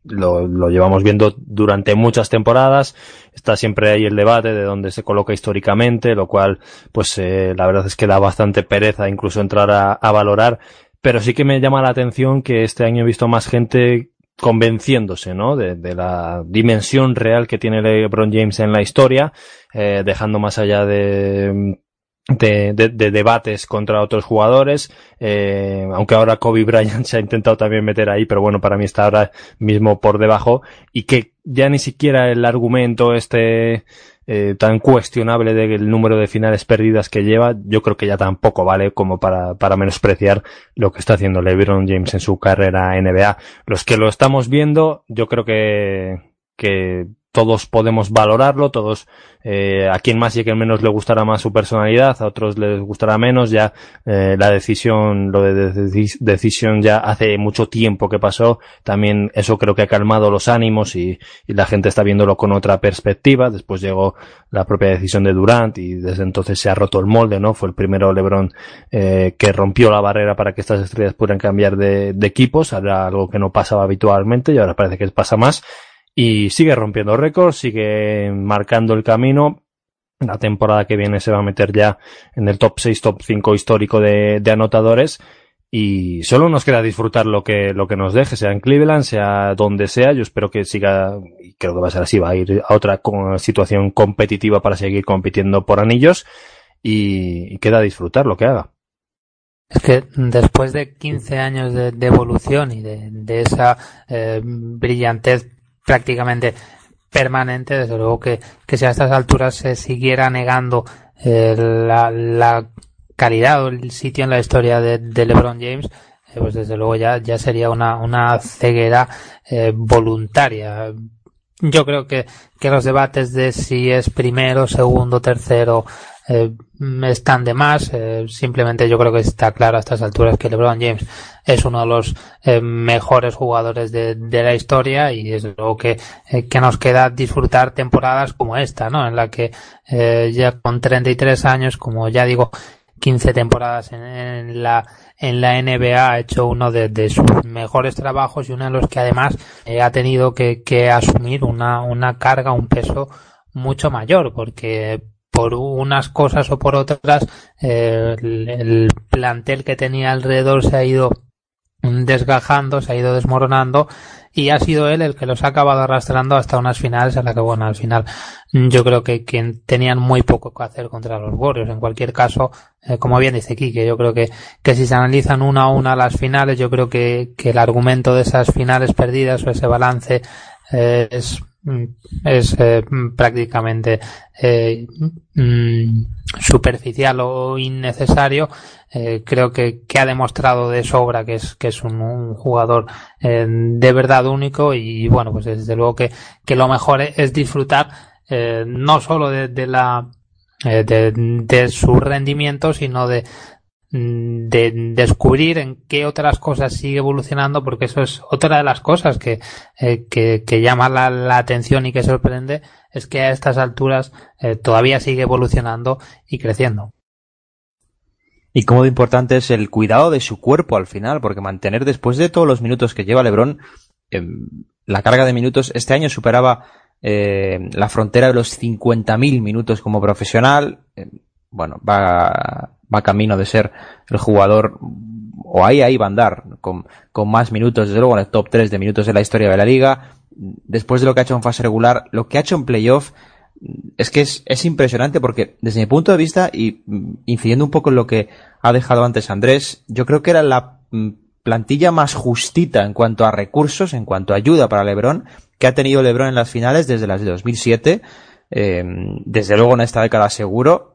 Lo, lo, llevamos viendo durante muchas temporadas. Está siempre ahí el debate de dónde se coloca históricamente, lo cual, pues, eh, la verdad es que da bastante pereza incluso entrar a, a, valorar. Pero sí que me llama la atención que este año he visto más gente convenciéndose, ¿no? De, de la dimensión real que tiene LeBron James en la historia, eh, dejando más allá de de, de, debates contra otros jugadores, eh, aunque ahora Kobe Bryant se ha intentado también meter ahí, pero bueno, para mí está ahora mismo por debajo, y que ya ni siquiera el argumento este eh, tan cuestionable del número de finales perdidas que lleva, yo creo que ya tampoco vale como para, para menospreciar lo que está haciendo LeBron James en su carrera NBA. Los que lo estamos viendo, yo creo que, que todos podemos valorarlo, todos, eh, a quien más y a quien menos le gustará más su personalidad, a otros les gustará menos, ya eh, la decisión, lo de decisión ya hace mucho tiempo que pasó, también eso creo que ha calmado los ánimos y, y, la gente está viéndolo con otra perspectiva, después llegó la propia decisión de Durant y desde entonces se ha roto el molde, ¿no? Fue el primero LeBron eh, que rompió la barrera para que estas estrellas pudieran cambiar de, de equipos, era algo que no pasaba habitualmente y ahora parece que pasa más y sigue rompiendo récords, sigue marcando el camino. La temporada que viene se va a meter ya en el top 6, top 5 histórico de, anotadores. Y solo nos queda disfrutar lo que, lo que nos deje, sea en Cleveland, sea donde sea. Yo espero que siga, y creo que va a ser así, va a ir a otra situación competitiva para seguir compitiendo por anillos. Y, queda disfrutar lo que haga. Es que después de 15 años de, evolución y de, de esa eh, brillantez prácticamente permanente, desde luego que, que si a estas alturas se siguiera negando eh, la, la, calidad o el sitio en la historia de, de LeBron James, eh, pues desde luego ya, ya sería una, una ceguera eh, voluntaria. Yo creo que, que los debates de si es primero, segundo, tercero, eh, están de más. Eh, simplemente yo creo que está claro a estas alturas que LeBron James es uno de los eh, mejores jugadores de, de, la historia y es lo que, eh, que nos queda disfrutar temporadas como esta, ¿no? En la que eh, ya con 33 años, como ya digo, 15 temporadas en, en la en la NBA ha hecho uno de, de, sus mejores trabajos y uno de los que además ha tenido que, que asumir una, una carga, un peso mucho mayor, porque por unas cosas o por otras el, el, plantel que tenía alrededor se ha ido desgajando, se ha ido desmoronando y ha sido él el que los ha acabado arrastrando hasta unas finales en la que bueno al final yo creo que, que tenían muy poco que hacer contra los Warriors. En cualquier caso eh, como bien dice que yo creo que, si se analizan una a una las finales yo creo que, que el argumento de esas finales perdidas o ese balance eh, es es eh, prácticamente eh, mm, superficial o innecesario. Eh, creo que, que, ha demostrado de sobra que es que es un, jugador de verdad único y bueno pues desde luego que, que lo mejor es disfrutar no solo de, la de, su rendimiento sino de, de descubrir en qué otras cosas sigue evolucionando, porque eso es otra de las cosas que, eh, que, que, llama la, la, atención y que sorprende, es que a estas alturas eh, todavía sigue evolucionando y creciendo. Y cómo de importante es el cuidado de su cuerpo al final, porque mantener después de todos los minutos que lleva Lebron, eh, la carga de minutos este año superaba eh, la frontera de los 50.000 minutos como profesional. Bueno, va va camino de ser el jugador, o ahí, ahí va a andar, con, con más minutos, desde luego en el top 3 de minutos de la historia de la liga. Después de lo que ha hecho en fase regular, lo que ha hecho en playoff, es que es, es impresionante porque desde mi punto de vista, y incidiendo un poco en lo que ha dejado antes Andrés, yo creo que era la plantilla más justita en cuanto a recursos, en cuanto a ayuda para Lebron, que ha tenido Lebron en las finales desde las de 2007. Eh, desde luego en esta década seguro,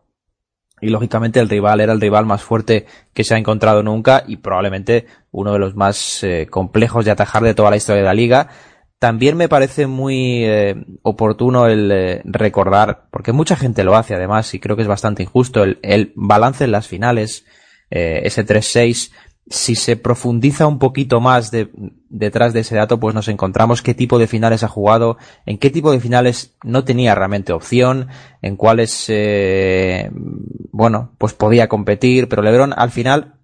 y lógicamente el rival era el rival más fuerte que se ha encontrado nunca y probablemente uno de los más eh, complejos de atajar de toda la historia de la liga. También me parece muy eh, oportuno el eh, recordar, porque mucha gente lo hace además y creo que es bastante injusto, el, el balance en las finales, ese 3-6 si se profundiza un poquito más de, detrás de ese dato, pues nos encontramos qué tipo de finales ha jugado, en qué tipo de finales no tenía realmente opción, en cuáles, eh, bueno, pues podía competir, pero LeBron al final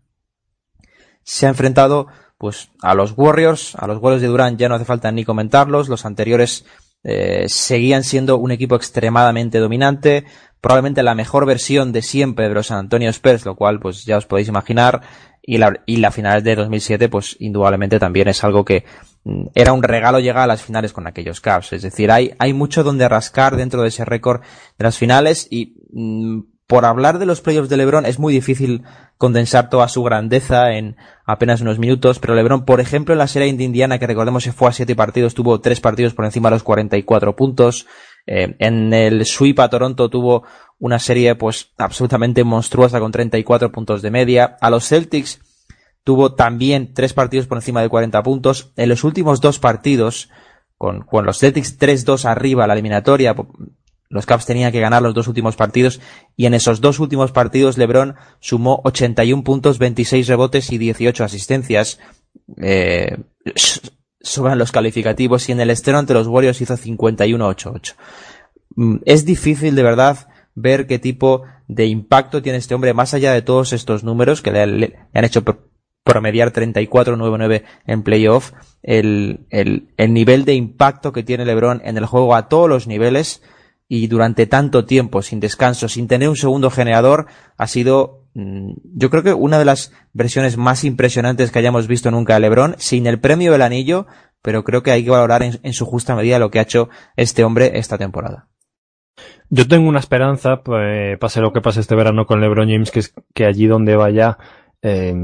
se ha enfrentado pues a los Warriors, a los Warriors de Durant ya no hace falta ni comentarlos, los anteriores eh, seguían siendo un equipo extremadamente dominante, probablemente la mejor versión de siempre de los San Antonio Spurs, lo cual pues ya os podéis imaginar, y la, y la final de 2007 pues indudablemente también es algo que mm, era un regalo llegar a las finales con aquellos Cavs. Es decir, hay, hay mucho donde rascar dentro de ese récord de las finales y mm, por hablar de los playoffs de LeBron es muy difícil condensar toda su grandeza en apenas unos minutos, pero LeBron, por ejemplo, en la serie de Indiana, que recordemos se fue a siete partidos, tuvo tres partidos por encima de los 44 puntos. Eh, en el sweep a Toronto tuvo una serie pues absolutamente monstruosa con 34 puntos de media. A los Celtics tuvo también tres partidos por encima de 40 puntos. En los últimos dos partidos, con, los Celtics 3-2 arriba la eliminatoria, los Caps tenían que ganar los dos últimos partidos y en esos dos últimos partidos LeBron sumó 81 puntos, 26 rebotes y 18 asistencias. Eh, sobran los calificativos y en el estreno ante los Warriors hizo 51-8-8. Mm, es difícil de verdad ver qué tipo de impacto tiene este hombre más allá de todos estos números que le, han hecho promediar 34-9-9 en playoff, el, el, el nivel de impacto que tiene LeBron en el juego a todos los niveles y durante tanto tiempo, sin descanso, sin tener un segundo generador, ha sido, yo creo que una de las versiones más impresionantes que hayamos visto nunca de LeBron, sin el premio del anillo, pero creo que hay que valorar en, en su justa medida lo que ha hecho este hombre esta temporada. Yo tengo una esperanza, pues, pase lo que pase este verano con LeBron James, que es que allí donde vaya, eh,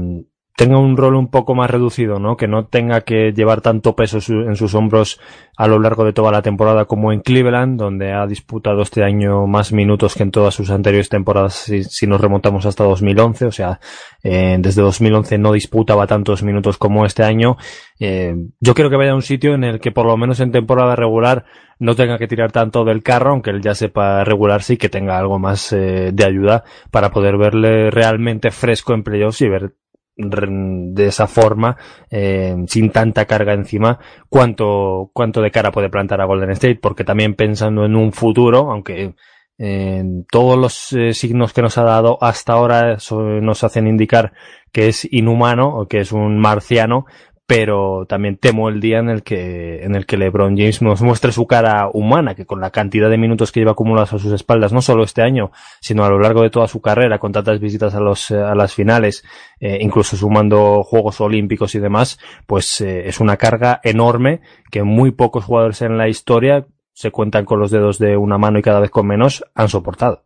tenga un rol un poco más reducido, ¿no? Que no tenga que llevar tanto peso en sus hombros a lo largo de toda la temporada como en Cleveland, donde ha disputado este año más minutos que en todas sus anteriores temporadas si, nos remontamos hasta 2011, o sea, eh, desde 2011 no disputaba tantos minutos como este año. Eh, yo quiero que vaya a un sitio en el que por lo menos en temporada regular no tenga que tirar tanto del carro, aunque él ya sepa regularse y que tenga algo más eh, de ayuda para poder verle realmente fresco en playoffs y ver de esa forma, eh, sin tanta carga encima, cuánto, cuánto de cara puede plantar a Golden State, porque también pensando en un futuro, aunque eh, todos los eh, signos que nos ha dado hasta ahora nos hacen indicar que es inhumano o que es un marciano, pero también temo el día en el que en el que LeBron James nos muestre su cara humana, que con la cantidad de minutos que lleva acumulados a sus espaldas, no solo este año, sino a lo largo de toda su carrera, con tantas visitas a los a las finales, eh, incluso sumando Juegos Olímpicos y demás, pues eh, es una carga enorme que muy pocos jugadores en la historia se cuentan con los dedos de una mano y cada vez con menos han soportado.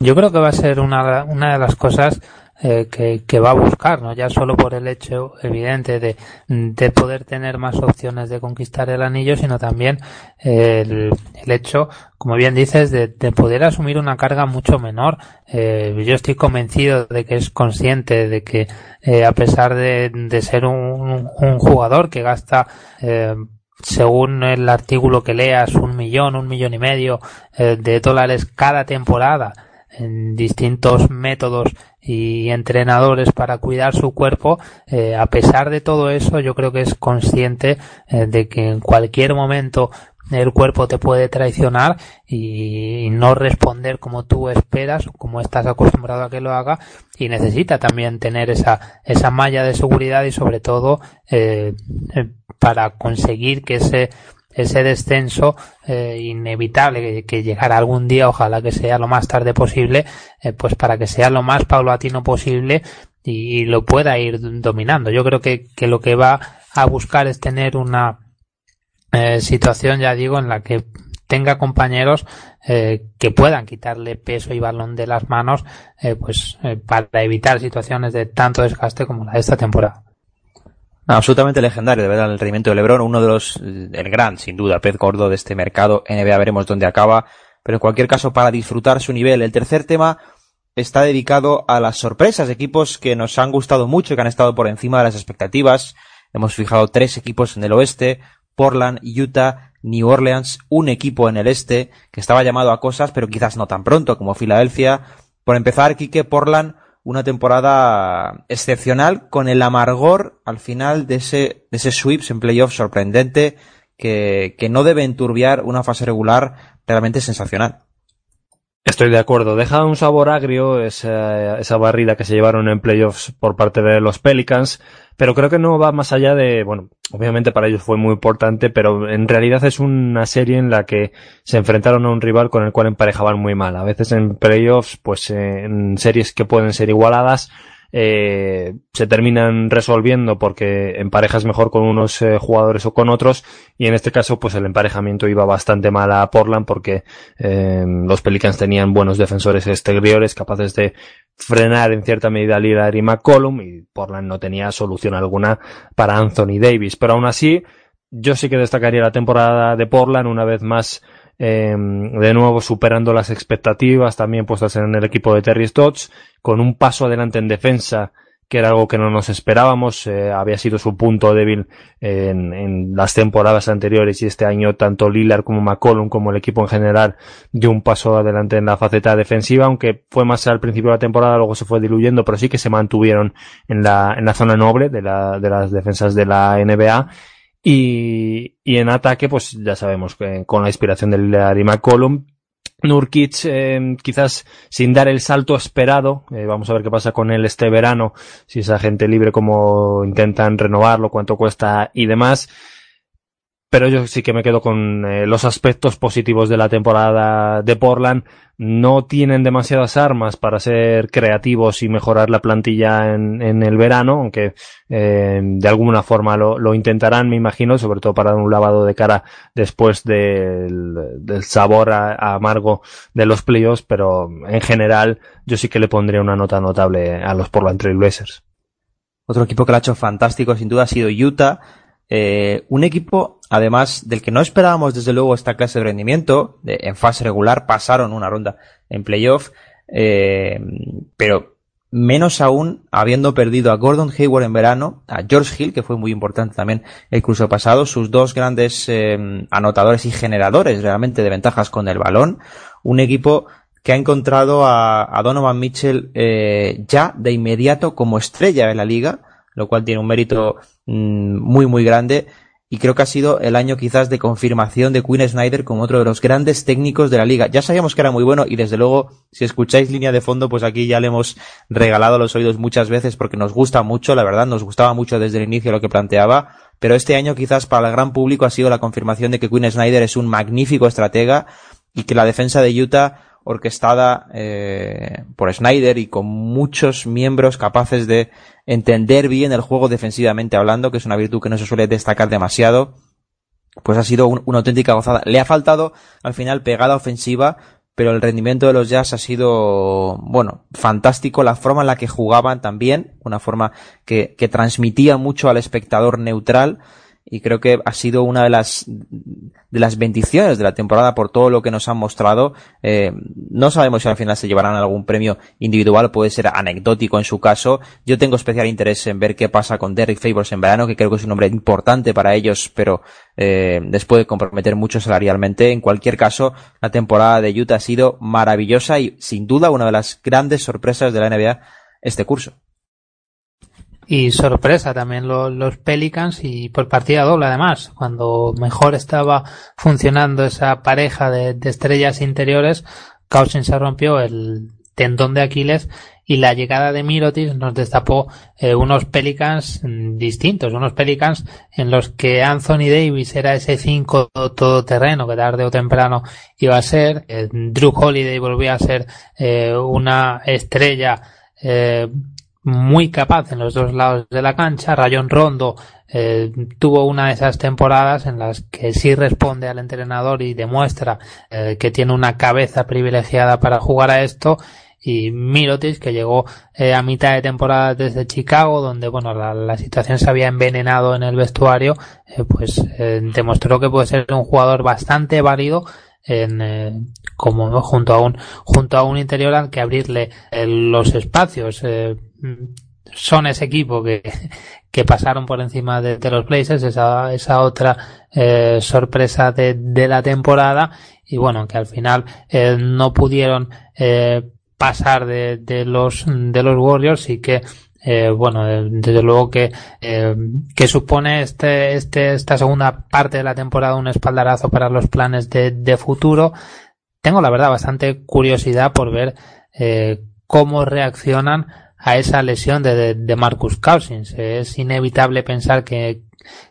Yo creo que va a ser una, una de las cosas eh, que, que, va a buscar, ¿no? Ya solo por el hecho evidente de, de poder tener más opciones de conquistar el anillo, sino también el, el hecho, como bien dices, de, de, poder asumir una carga mucho menor. Eh, yo estoy convencido de que es consciente de que, eh, a pesar de, de ser un, un, jugador que gasta, eh, según el artículo que leas, un millón, un millón y medio eh, de dólares cada temporada, distintos métodos y entrenadores para cuidar su cuerpo, eh, a pesar de todo eso, yo creo que es consciente eh, de que en cualquier momento el cuerpo te puede traicionar y no responder como tú esperas como estás acostumbrado a que lo haga y necesita también tener esa esa malla de seguridad y sobre todo eh, para conseguir que ese ese descenso eh, inevitable que, que, llegará algún día, ojalá que sea lo más tarde posible, eh, pues para que sea lo más paulatino posible y, lo pueda ir dominando. Yo creo que, que, lo que va a buscar es tener una eh, situación, ya digo, en la que tenga compañeros eh, que puedan quitarle peso y balón de las manos, eh, pues para evitar situaciones de tanto desgaste como la de esta temporada. Absolutamente legendario, de verdad, el rendimiento de LeBron, uno de los, el gran, sin duda, pez gordo de este mercado. NBA veremos dónde acaba, pero en cualquier caso, para disfrutar su nivel. El tercer tema está dedicado a las sorpresas, equipos que nos han gustado mucho, que han estado por encima de las expectativas. Hemos fijado tres equipos en el oeste, Portland, Utah, New Orleans, un equipo en el este que estaba llamado a cosas, pero quizás no tan pronto como Filadelfia. Por empezar, Quique, Portland una temporada excepcional con el amargor al final de ese, de ese sweeps en playoffs sorprendente que, que no debe enturbiar una fase regular realmente sensacional. Estoy de acuerdo. Deja un sabor agrio esa, esa barrida que se llevaron en playoffs por parte de los Pelicans pero creo que no va más allá de, bueno, obviamente para ellos fue muy importante, pero en realidad es una serie en la que se enfrentaron a un rival con el cual emparejaban muy mal. A veces en playoffs, pues en series que pueden ser igualadas, eh, se terminan resolviendo porque emparejas mejor con unos eh, jugadores o con otros. Y en este caso pues el emparejamiento iba bastante mal a Portland porque eh, los Pelicans tenían buenos defensores exteriores capaces de frenar en cierta medida a Lillard y McCollum y Portland no tenía solución alguna para Anthony Davis. Pero aún así yo sí que destacaría la temporada de Portland una vez más eh, de nuevo superando las expectativas también puestas en el equipo de Terry Stotts, con un paso adelante en defensa que era algo que no nos esperábamos, eh, había sido su punto débil en, en, las temporadas anteriores y este año tanto Lillard como McCollum como el equipo en general dio un paso adelante en la faceta defensiva, aunque fue más al principio de la temporada, luego se fue diluyendo, pero sí que se mantuvieron en la, en la zona noble de, la, de las defensas de la NBA y, y en ataque, pues ya sabemos que con la inspiración del Larry McCollum, Nurkic eh, quizás sin dar el salto esperado, eh, vamos a ver qué pasa con él este verano, si esa gente libre como intentan renovarlo, cuánto cuesta y demás pero yo sí que me quedo con eh, los aspectos positivos de la temporada de Portland. No tienen demasiadas armas para ser creativos y mejorar la plantilla en, en el verano, aunque eh, de alguna forma lo, lo, intentarán, me imagino, sobre todo para dar un lavado de cara después del, del sabor amargo de los playoffs, pero en general yo sí que le pondría una nota notable a los Portland Trail Blazers. Otro equipo que lo ha hecho fantástico, sin duda, ha sido Utah. Eh, un equipo, además, del que no esperábamos desde luego esta clase de rendimiento, de, en fase regular, pasaron una ronda en playoff, eh, pero menos aún habiendo perdido a Gordon Hayward en verano, a George Hill, que fue muy importante también el curso pasado, sus dos grandes eh, anotadores y generadores realmente de ventajas con el balón, un equipo que ha encontrado a, Donovan Mitchell eh, ya de inmediato como estrella en la liga, lo cual tiene un mérito mm, muy muy grande y creo que ha sido el año quizás de confirmación de Quinn Snyder como otro de los grandes técnicos de la liga. Ya sabíamos que era muy bueno y desde luego si escucháis línea de fondo pues aquí ya le hemos regalado los oídos muchas veces porque nos gusta mucho, la verdad nos gustaba mucho desde el inicio lo que planteaba, pero este año quizás para el gran público ha sido la confirmación de que Quinn Snyder es un magnífico estratega y que la defensa de Utah orquestada eh, por Snyder y con muchos miembros capaces de entender bien el juego defensivamente hablando, que es una virtud que no se suele destacar demasiado, pues ha sido un, una auténtica gozada. Le ha faltado al final pegada ofensiva, pero el rendimiento de los Jazz ha sido, bueno, fantástico. La forma en la que jugaban también, una forma que transmitía mucho al espectador neutral y creo que ha sido una de las de las bendiciones de la temporada por todo lo que nos han mostrado. Eh, no sabemos si al final se llevarán algún premio individual, puede ser anecdótico en su caso. Yo tengo especial interés en ver qué pasa con Derrick Favors en verano, que creo que es un hombre importante para ellos, pero eh, después de comprometer mucho salarialmente. En cualquier caso, la temporada de Utah ha sido maravillosa y sin duda una de las grandes sorpresas de la NBA este curso. Y sorpresa también los, los Pelicans y por partida doble además. Cuando mejor estaba funcionando esa pareja de, de estrellas interiores, Cousins se rompió el tendón de Aquiles y la llegada de Mirotis nos destapó eh, unos Pelicans distintos, unos Pelicans en los que Anthony Davis era ese 5 todoterreno que tarde o temprano iba a ser, eh, Drew Holiday volvía a ser eh, una estrella eh, muy capaz en los dos lados de la cancha. Rayón Rondo eh, tuvo una de esas temporadas en las que sí responde al entrenador y demuestra eh, que tiene una cabeza privilegiada para jugar a esto. Y Mirotic, que llegó eh, a mitad de temporada desde Chicago, donde bueno la, la situación se había envenenado en el vestuario, eh, pues demostró que puede ser un jugador bastante válido en, eh, como junto a un junto a un interior al que abrirle los espacios eh, son ese equipo que, que pasaron por encima de, los Blazers esa, esa otra eh, sorpresa de, de, la temporada y bueno que al final eh, no pudieron pasar de, de los de los Warriors y que eh, bueno, desde luego que, eh, que supone este, este, esta segunda parte de la temporada un espaldarazo para los planes de, de futuro. Tengo la verdad bastante curiosidad por ver eh, cómo reaccionan a esa lesión de, de Marcus Cousins. Es inevitable pensar que,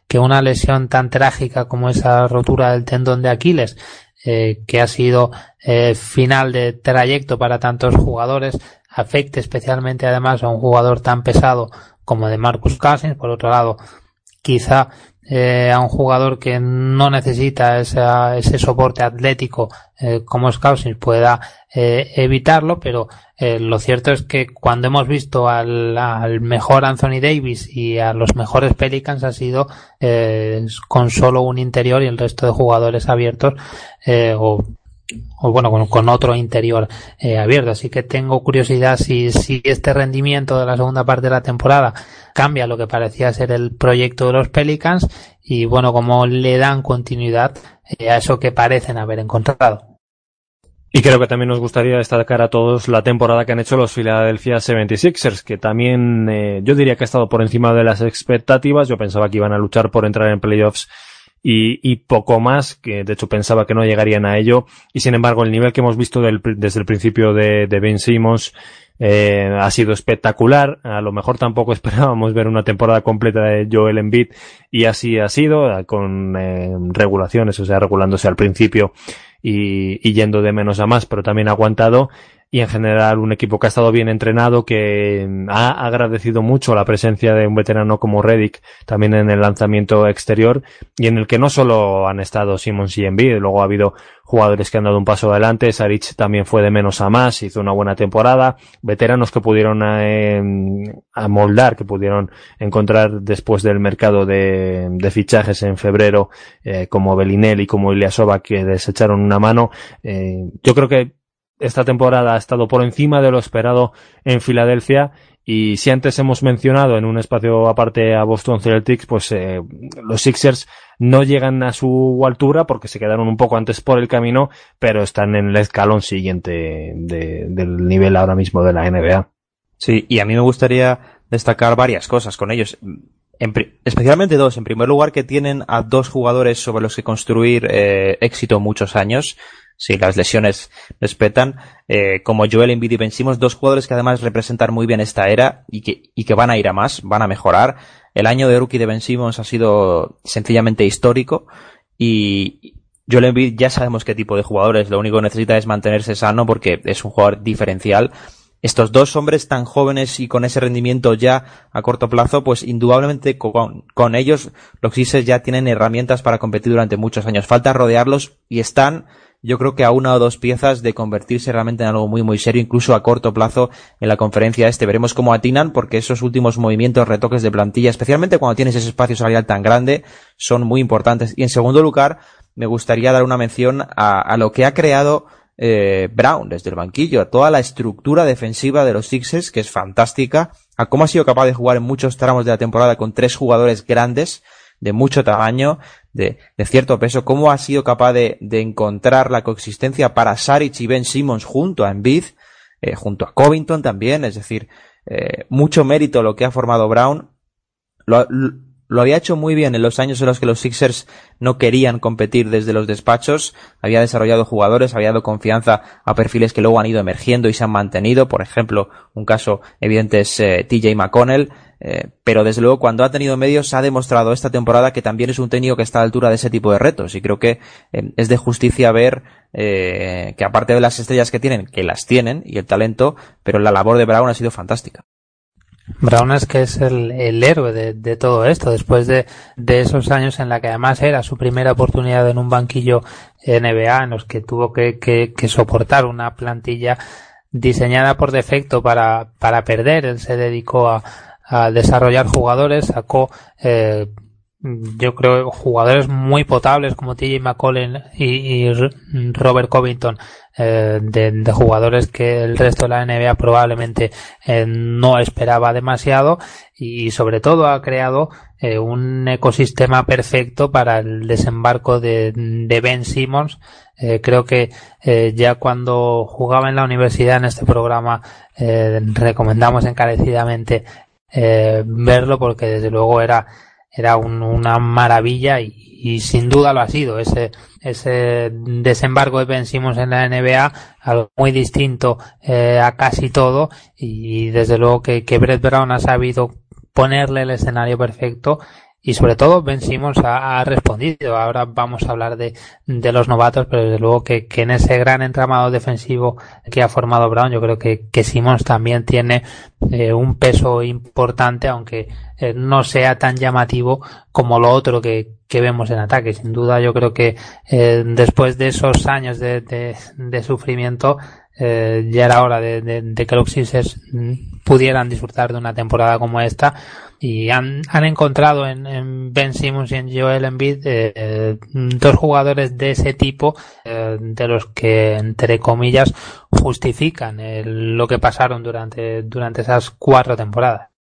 que una lesión tan trágica como esa rotura del tendón de Aquiles eh, que ha sido eh, final de trayecto para tantos jugadores, afecte especialmente además a un jugador tan pesado como de Marcus Cousins. Por otro lado, quizá eh, a un jugador que no necesita esa, ese soporte atlético eh, como Cousins pueda eh, evitarlo, pero eh, lo cierto es que cuando hemos visto al, mejor Anthony Davis y a los mejores Pelicans ha sido eh, con solo un interior y el resto de jugadores abiertos eh, o bueno, con, otro interior eh, abierto. Así que tengo curiosidad si, si este rendimiento de la segunda parte de la temporada cambia lo que parecía ser el proyecto de los Pelicans y bueno, cómo le dan continuidad a eso que parecen haber encontrado. Y creo que también nos gustaría destacar a todos la temporada que han hecho los Philadelphia 76ers, que también eh, yo diría que ha estado por encima de las expectativas. Yo pensaba que iban a luchar por entrar en playoffs y, y, poco más, que de hecho pensaba que no llegarían a ello, y sin embargo el nivel que hemos visto del, desde el principio de, de Ben Simmons eh, ha sido espectacular, a lo mejor tampoco esperábamos ver una temporada completa de Joel Embiid, y así ha sido, con eh, regulaciones, o sea, regulándose al principio y, y, yendo de menos a más, pero también aguantado. Y en general un equipo que ha estado bien entrenado, que ha agradecido mucho la presencia de un veterano como Reddick también en el lanzamiento exterior y en el que no solo han estado Simmons y Embiid, luego ha habido jugadores que han dado un paso adelante, Saric también fue de menos a más, hizo una buena temporada, veteranos que pudieron eh, amoldar, que pudieron encontrar después del mercado de, de fichajes en febrero, eh, como Belinelli como Iliasova que les echaron una mano. Eh, yo creo que esta temporada ha estado por encima de lo esperado en Filadelfia y si antes hemos mencionado en un espacio aparte a Boston Celtics, pues eh, los Sixers no llegan a su altura porque se quedaron un poco antes por el camino, pero están en el escalón siguiente de, del nivel ahora mismo de la NBA. Sí, y a mí me gustaría destacar varias cosas con ellos. En, especialmente dos. En primer lugar, que tienen a dos jugadores sobre los que construir eh, éxito muchos años si las lesiones respetan, eh, como Joel Embiid y Ben Simmons, dos jugadores que además representan muy bien esta era y que, y que van a ir a más, van a mejorar. El año de rookie de Ben Simmons ha sido sencillamente histórico y Joel Embiid ya sabemos qué tipo de jugadores, lo único que necesita es mantenerse sano porque es un jugador diferencial. Estos dos hombres tan jóvenes y con ese rendimiento ya a corto plazo, pues indudablemente con, con ellos los Sixers ya tienen herramientas para competir durante muchos años. Falta rodearlos y están yo creo que a una o dos piezas de convertirse realmente en algo muy muy serio, incluso a corto plazo en la conferencia este. Veremos cómo atinan, porque esos últimos movimientos, retoques de plantilla, especialmente cuando tienes ese espacio salarial tan grande, son muy importantes. Y en segundo lugar, me gustaría dar una mención a, a lo que ha creado eh, Brown desde el banquillo, a toda la estructura defensiva de los Sixers, que es fantástica, a cómo ha sido capaz de jugar en muchos tramos de la temporada con tres jugadores grandes, de mucho tamaño, de, de cierto peso, cómo ha sido capaz de, de, encontrar la coexistencia para Saric y Ben Simmons junto a Embiid, eh, junto a Covington también, es decir, eh, mucho mérito lo que ha formado Brown. Lo, lo había hecho muy bien en los años en los que los Sixers no querían competir desde los despachos, había desarrollado jugadores, había dado confianza a perfiles que luego han ido emergiendo y se han mantenido, por ejemplo, un caso evidente es eh, TJ McConnell, eh, pero desde luego cuando ha tenido medios ha demostrado esta temporada que también es un técnico que está a la altura de ese tipo de retos y creo que eh, es de justicia ver eh, que aparte de las estrellas que tienen, que las tienen y el talento, pero la labor de Brown ha sido fantástica. Brown es que es el, héroe de, todo esto, después de, esos años en la que además era su primera oportunidad en un banquillo NBA, en los que tuvo que, soportar una plantilla diseñada por defecto para perder. Él se dedicó a, a desarrollar jugadores, sacó eh, yo creo jugadores muy potables como TJ McCollin y, Robert Covington eh, de, jugadores que el resto de la NBA probablemente eh, no esperaba demasiado y sobre todo ha creado un ecosistema perfecto para el desembarco de, Ben Simmons. Creo que ya cuando jugaba en la universidad en este programa recomendamos encarecidamente eh, verlo porque desde luego era era un, una maravilla y, sin duda lo ha sido. Ese ese desembarco de Ben Simmons en la NBA algo muy distinto eh, a casi todo y, y desde luego que, que Brett Brown ha sabido ponerle el escenario perfecto y sobre todo Ben Simmons ha, respondido. Ahora vamos a hablar de, de los novatos, pero desde luego que, que, en ese gran entramado defensivo que ha formado Brown, yo creo que, que Simmons también tiene eh, un peso importante, aunque eh, no sea tan llamativo como lo otro que, que vemos en ataque. Sin duda, yo creo que eh, después de esos años de, de sufrimiento, eh, ya era hora de, de, de, que los Sixers pudieran disfrutar de una temporada como esta y han, han encontrado en, en, Ben Simmons y en Joel Embiid eh, dos jugadores de ese tipo eh, de los que entre comillas justifican lo que pasaron durante, durante esas cuatro temporadas.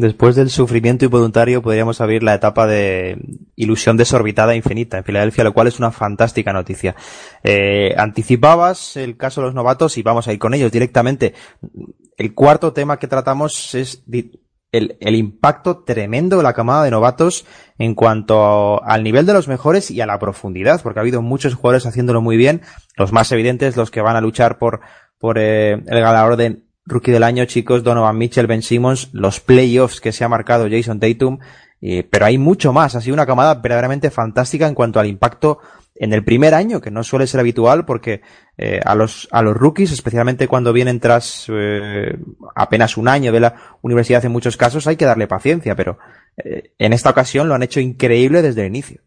Después del sufrimiento involuntario podríamos abrir la etapa de ilusión desorbitada infinita en Filadelfia, lo cual es una fantástica noticia. Eh, anticipabas el caso de los novatos y vamos a ir con ellos directamente. El cuarto tema que tratamos es el, impacto tremendo de la camada de novatos en cuanto al nivel de los mejores y a la profundidad, porque ha habido muchos jugadores haciéndolo muy bien, los más evidentes, los que van a luchar por, por eh, el de Rookie del año, chicos, Donovan Mitchell, Ben Simmons, los playoffs que se ha marcado Jason Tatum, eh, pero hay mucho más. Ha sido una camada verdaderamente fantástica en cuanto al impacto en el primer año, que no suele ser habitual porque eh, a, los, a los rookies, especialmente cuando vienen tras eh, apenas un año de la universidad en muchos casos, hay que darle paciencia, pero eh, en esta ocasión lo han hecho increíble desde el inicio.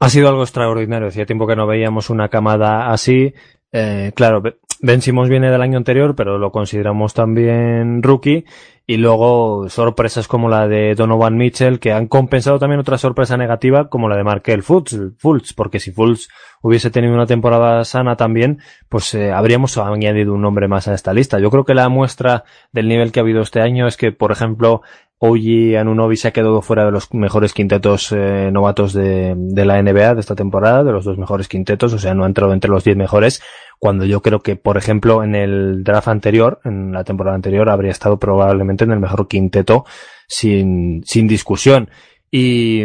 Ha sido algo extraordinario. Hacía tiempo que no veíamos una camada así. Eh, claro, Ben Simmons viene del año anterior, pero lo consideramos también rookie. Y luego sorpresas como la de Donovan Mitchell, que han compensado también otra sorpresa negativa como la de Markel Fultz, porque si Fultz hubiese tenido una temporada sana también, pues eh, habríamos añadido un nombre más a esta lista. Yo creo que la muestra del nivel que ha habido este año es que, por ejemplo, Oji Anunobi se ha quedado fuera de los mejores quintetos eh, novatos de, la NBA de esta temporada, de los dos mejores quintetos, o sea, no ha entrado entre los diez mejores, cuando yo creo que, por ejemplo, en el draft anterior, en la temporada anterior, habría estado probablemente en el mejor quinteto sin, sin discusión. Y,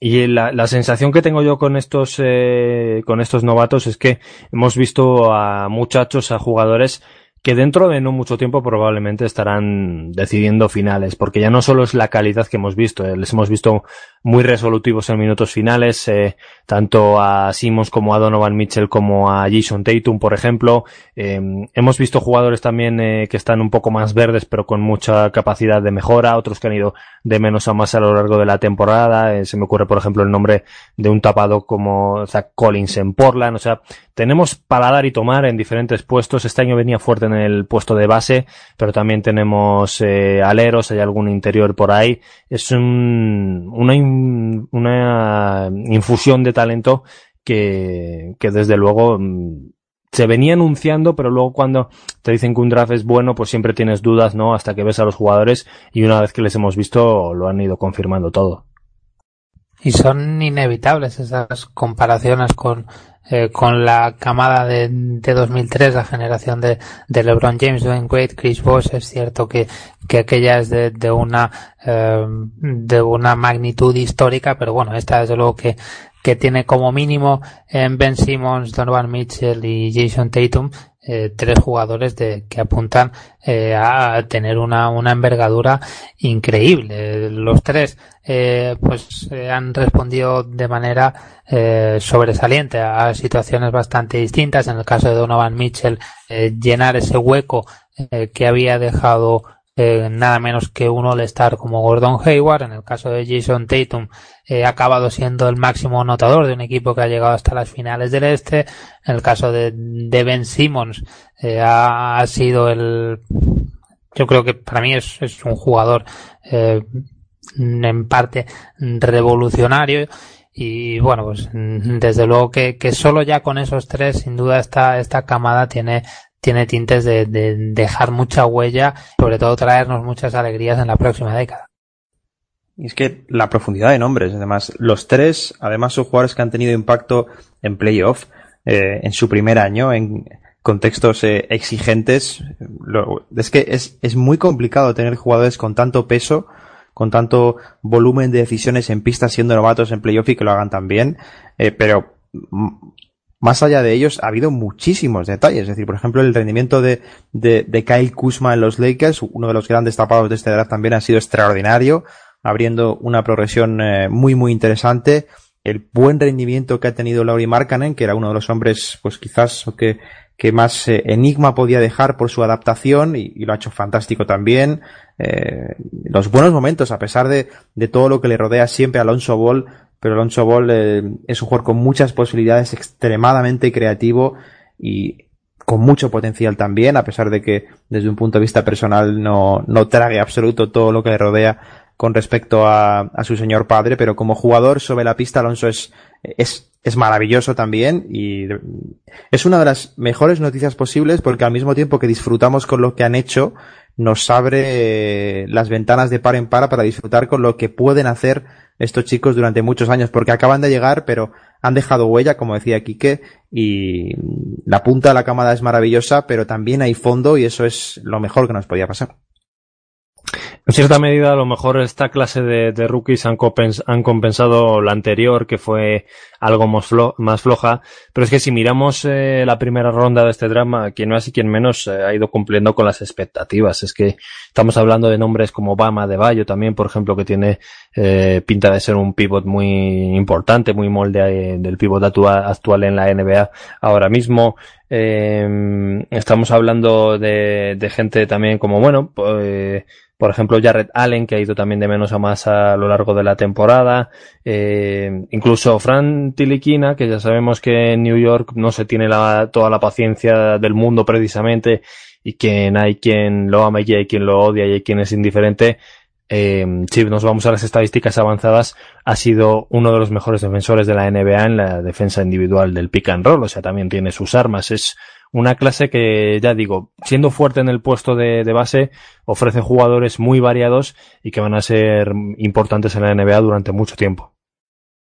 y la, la, sensación que tengo yo con estos, eh, con estos novatos es que hemos visto a muchachos, a jugadores que dentro de no mucho tiempo probablemente estarán decidiendo finales, porque ya no solo es la calidad que hemos visto, eh, les hemos visto muy resolutivos en minutos finales, eh, tanto a Simmons como a Donovan Mitchell como a Jason Tatum, por ejemplo. Eh, hemos visto jugadores también eh, que están un poco más verdes, pero con mucha capacidad de mejora, otros que han ido de menos a más a lo largo de la temporada. Eh, se me ocurre, por ejemplo, el nombre de un tapado como Zach Collins en Portland. O sea, tenemos para dar y tomar en diferentes puestos. Este año venía fuerte en el puesto de base, pero también tenemos eh, aleros, hay algún interior por ahí. Es un, una, una infusión de talento que, que desde luego mm, se venía anunciando, pero luego cuando te dicen que un draft es bueno, pues siempre tienes dudas, ¿no? Hasta que ves a los jugadores y una vez que les hemos visto, lo han ido confirmando todo. Y son inevitables esas comparaciones con, eh, con la camada de, de 2003, la generación de, de LeBron James, Dwayne Wade, Chris Bosh. Es cierto que, que aquella es de, de una, eh, de una magnitud histórica, pero bueno, esta desde luego que, que tiene como mínimo en Ben Simmons, Donovan Mitchell y Jason Tatum eh, tres jugadores de, que apuntan eh, a tener una, una envergadura increíble. Los tres eh, pues han respondido de manera sobresaliente a situaciones bastante distintas. En el caso de Donovan Mitchell, llenar ese hueco que había dejado eh, nada menos que un All-Star como Gordon Hayward. En el caso de Jason Tatum, eh, ha acabado siendo el máximo anotador de un equipo que ha llegado hasta las finales del Este. En el caso de, de Ben Simmons, eh, ha, ha, sido el, yo creo que para mí es, es un jugador eh, en parte revolucionario y bueno pues desde luego que, que solo ya con esos tres sin duda esta esta camada tiene tiene tintes de, de dejar mucha huella, sobre todo traernos muchas alegrías en la próxima década. Y es que la profundidad de nombres, además, los tres, además son jugadores que han tenido impacto en playoff eh, en su primer año, en contextos eh, exigentes. Es que es, muy complicado tener jugadores con tanto peso, con tanto volumen de decisiones en pista siendo novatos en playoff y que lo hagan tan bien. Eh, pero más allá de ellos, ha habido muchísimos detalles. Es decir, por ejemplo, el rendimiento de, de, de Kyle Kuzma en los Lakers, uno de los grandes tapados de este draft también ha sido extraordinario, abriendo una progresión eh, muy, muy interesante. El buen rendimiento que ha tenido Laurie Markkanen, que era uno de los hombres, pues quizás, que, que más eh, enigma podía dejar por su adaptación y, lo ha hecho fantástico también. Eh, los buenos momentos, a pesar de, de todo lo que le rodea siempre a Alonso Ball, pero Alonso Ball eh, es un jugador con muchas posibilidades, extremadamente creativo y con mucho potencial también, a pesar de que desde un punto de vista personal no, no trague absoluto todo lo que le rodea con respecto a, a su señor padre, pero como jugador sobre la pista Alonso es, es, es maravilloso también y es una de las mejores noticias posibles porque al mismo tiempo que disfrutamos con lo que han hecho, nos abre las ventanas de par en par para disfrutar con lo que pueden hacer estos chicos durante muchos años, porque acaban de llegar, pero han dejado huella, como decía Quique, y la punta de la camada es maravillosa, pero también hay fondo y eso es lo mejor que nos podía pasar. En cierta medida, a lo mejor esta clase de, rookies han, han, compensado la anterior, que fue algo más, flo más floja. Pero es que si miramos eh, la primera ronda de este drama, quien más y quien menos eh, ha ido cumpliendo con las expectativas. Es que estamos hablando de nombres como Bama de Bayo también, por ejemplo, que tiene eh, pinta de ser un pivot muy importante, muy molde eh, del pivot actual, en la NBA ahora mismo. Eh, estamos hablando de, de, gente también como, bueno, pues, por ejemplo, Jared Allen, que ha ido también de menos a más a lo largo de la temporada. Eh, incluso Fran Tiliquina, que ya sabemos que en New York no se tiene la, toda la paciencia del mundo precisamente y que hay quien lo ama y hay quien lo odia y hay quien es indiferente. Eh, si nos vamos a las estadísticas avanzadas, ha sido uno de los mejores defensores de la NBA en la defensa individual del pick and roll, o sea, también tiene sus armas. Es una clase que, ya digo, siendo fuerte en el puesto de, base, ofrece jugadores muy variados y que van a ser importantes en la NBA durante mucho tiempo.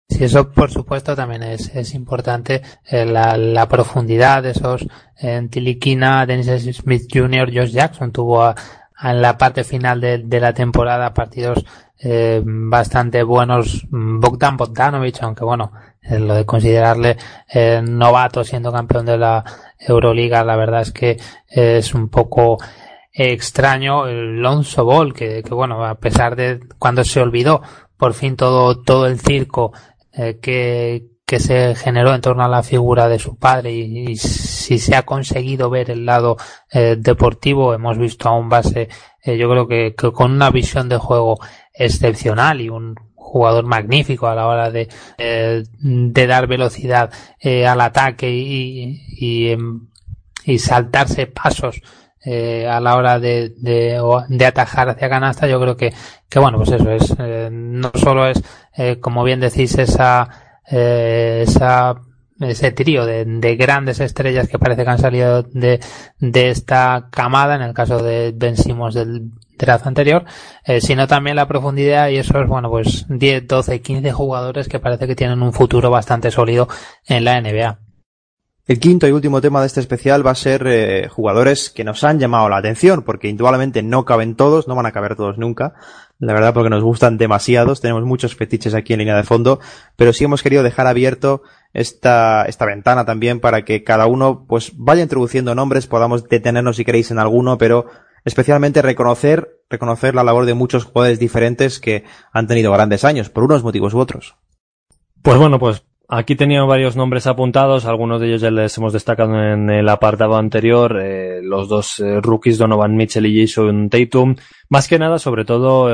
Sí, eso por supuesto también es, es importante, eh, la, profundidad de esos en Tiliquina, Dennis Smith Jr., Josh Jackson tuvo a, en la parte final de, de la temporada partidos eh, bastante buenos Bogdan Bogdanovic, aunque bueno, eh, lo de considerarle eh, novato siendo campeón de la Euroliga, la verdad es que es un poco extraño. El Lonzo Ball, que, que, bueno, a pesar de cuando se olvidó por fin todo, todo el circo eh, que, que se generó en torno a la figura de su padre y, y si se ha conseguido ver el lado eh, deportivo, hemos visto a un base, eh, yo creo que, que, con una visión de juego excepcional y un jugador magnífico a la hora de, eh, de dar velocidad eh, al ataque y, y, y, saltarse pasos eh, a la hora de, de, de, atajar hacia canasta, yo creo que, que bueno, pues eso es, eh, no solo es, eh, como bien decís, esa, eh, esa ese trío de, de, grandes estrellas que parece que han salido de, de esta camada, en el caso de Ben Simmons del anterior, eh, sino también la profundidad y eso es, bueno, pues 10, 12, 15 jugadores que parece que tienen un futuro bastante sólido en la NBA. El quinto y último tema de este especial va a ser eh, jugadores que nos han llamado la atención, porque indudablemente no caben todos, no van a caber todos nunca, la verdad porque nos gustan demasiados, tenemos muchos fetiches aquí en línea de fondo, pero sí hemos querido dejar abierto esta, esta ventana también para que cada uno pues vaya introduciendo nombres, podamos detenernos si queréis en alguno, pero especialmente reconocer, reconocer la labor de muchos jugadores diferentes que han tenido grandes años, por unos motivos u otros. Pues bueno, pues Aquí tenían varios nombres apuntados, algunos de ellos ya les hemos destacado en el apartado anterior, eh, los dos eh, rookies Donovan Mitchell y Jason Tatum, más que nada, sobre todo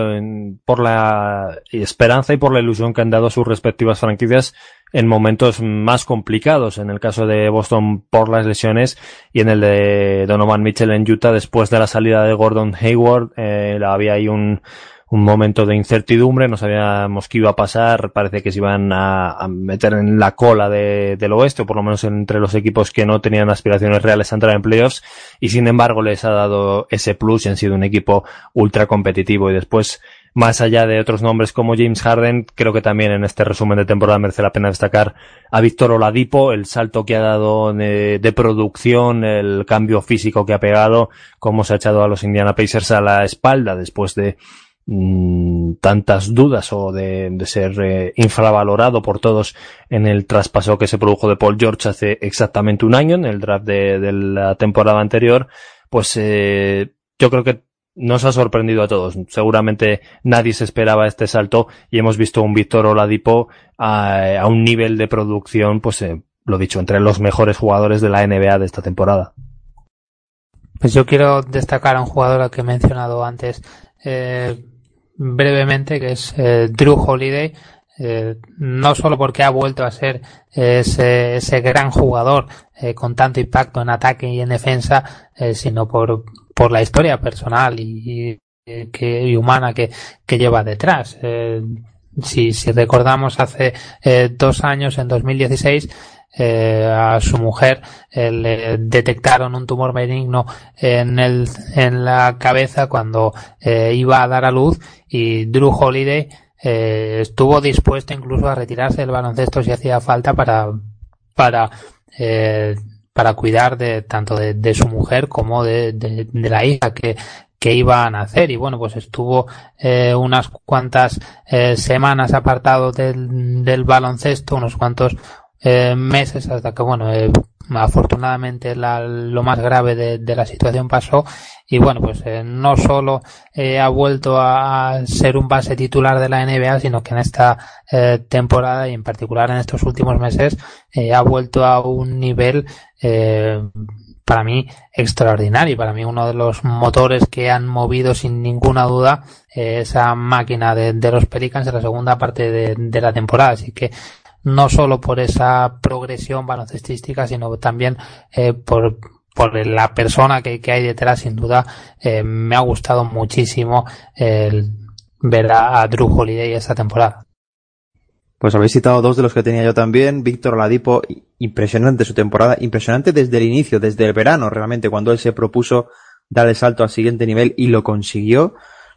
por la esperanza y por la ilusión que han dado sus respectivas franquicias en momentos más complicados, en el caso de Boston por las lesiones y en el de Donovan Mitchell en Utah después de la salida de Gordon Hayward, eh, había ahí un un momento de incertidumbre, no sabíamos qué iba a pasar, parece que se iban a, meter en la cola de, del oeste, o por lo menos entre los equipos que no tenían aspiraciones reales a entrar en playoffs, y sin embargo les ha dado ese plus y han sido un equipo ultra competitivo. Y después más allá de otros nombres como James Harden, creo que también en este resumen de temporada merece la pena destacar a Víctor Oladipo, el salto que ha dado de, producción, el cambio físico que ha pegado, cómo se ha echado a los Indiana Pacers a la espalda después de mmm, tantas dudas o de, de ser eh, infravalorado por todos en el traspaso que se produjo de Paul George hace exactamente un año, en el draft de, de la temporada anterior, pues eh, yo creo que nos ha sorprendido a todos. Seguramente nadie se esperaba este salto y hemos visto un Víctor Oladipo a, a, un nivel de producción, pues eh, lo dicho, entre los mejores jugadores de la NBA de esta temporada. Pues yo quiero destacar a un jugador que he mencionado antes eh, brevemente, que es eh, Drew Holiday, eh, no solo porque ha vuelto a ser ese, ese gran jugador eh, con tanto impacto en ataque y en defensa, eh, sino por, por la historia personal y, que, humana que, que lleva detrás. Eh, si, si recordamos hace dos años, en 2016, eh, a su mujer eh, le detectaron un tumor benigno en el en la cabeza cuando eh, iba a dar a luz y Drew Holiday eh, estuvo dispuesto incluso a retirarse del baloncesto si hacía falta para para para cuidar de tanto de, su mujer como de, la hija que, que iban a hacer y bueno pues estuvo unas cuantas semanas apartado del, del baloncesto unos cuantos eh, meses hasta que bueno eh, afortunadamente la, lo más grave de, la situación pasó y bueno pues eh, no solo eh, ha vuelto a ser un base titular de la NBA sino que en esta temporada y en particular en estos últimos meses ha vuelto a un nivel para mí extraordinario para mí uno de los motores que han movido sin ninguna duda esa máquina de, los Pelicans en la segunda parte de la temporada. Así que no solo por esa progresión baloncestística, sino también eh, por, por la persona que, que, hay detrás, sin duda, eh, me ha gustado muchísimo el ver a, Drew Holiday esta temporada. Pues habéis citado dos de los que tenía yo también. Víctor Oladipo, impresionante su temporada, impresionante desde el inicio, desde el verano, realmente, cuando él se propuso dar el salto al siguiente nivel y lo consiguió,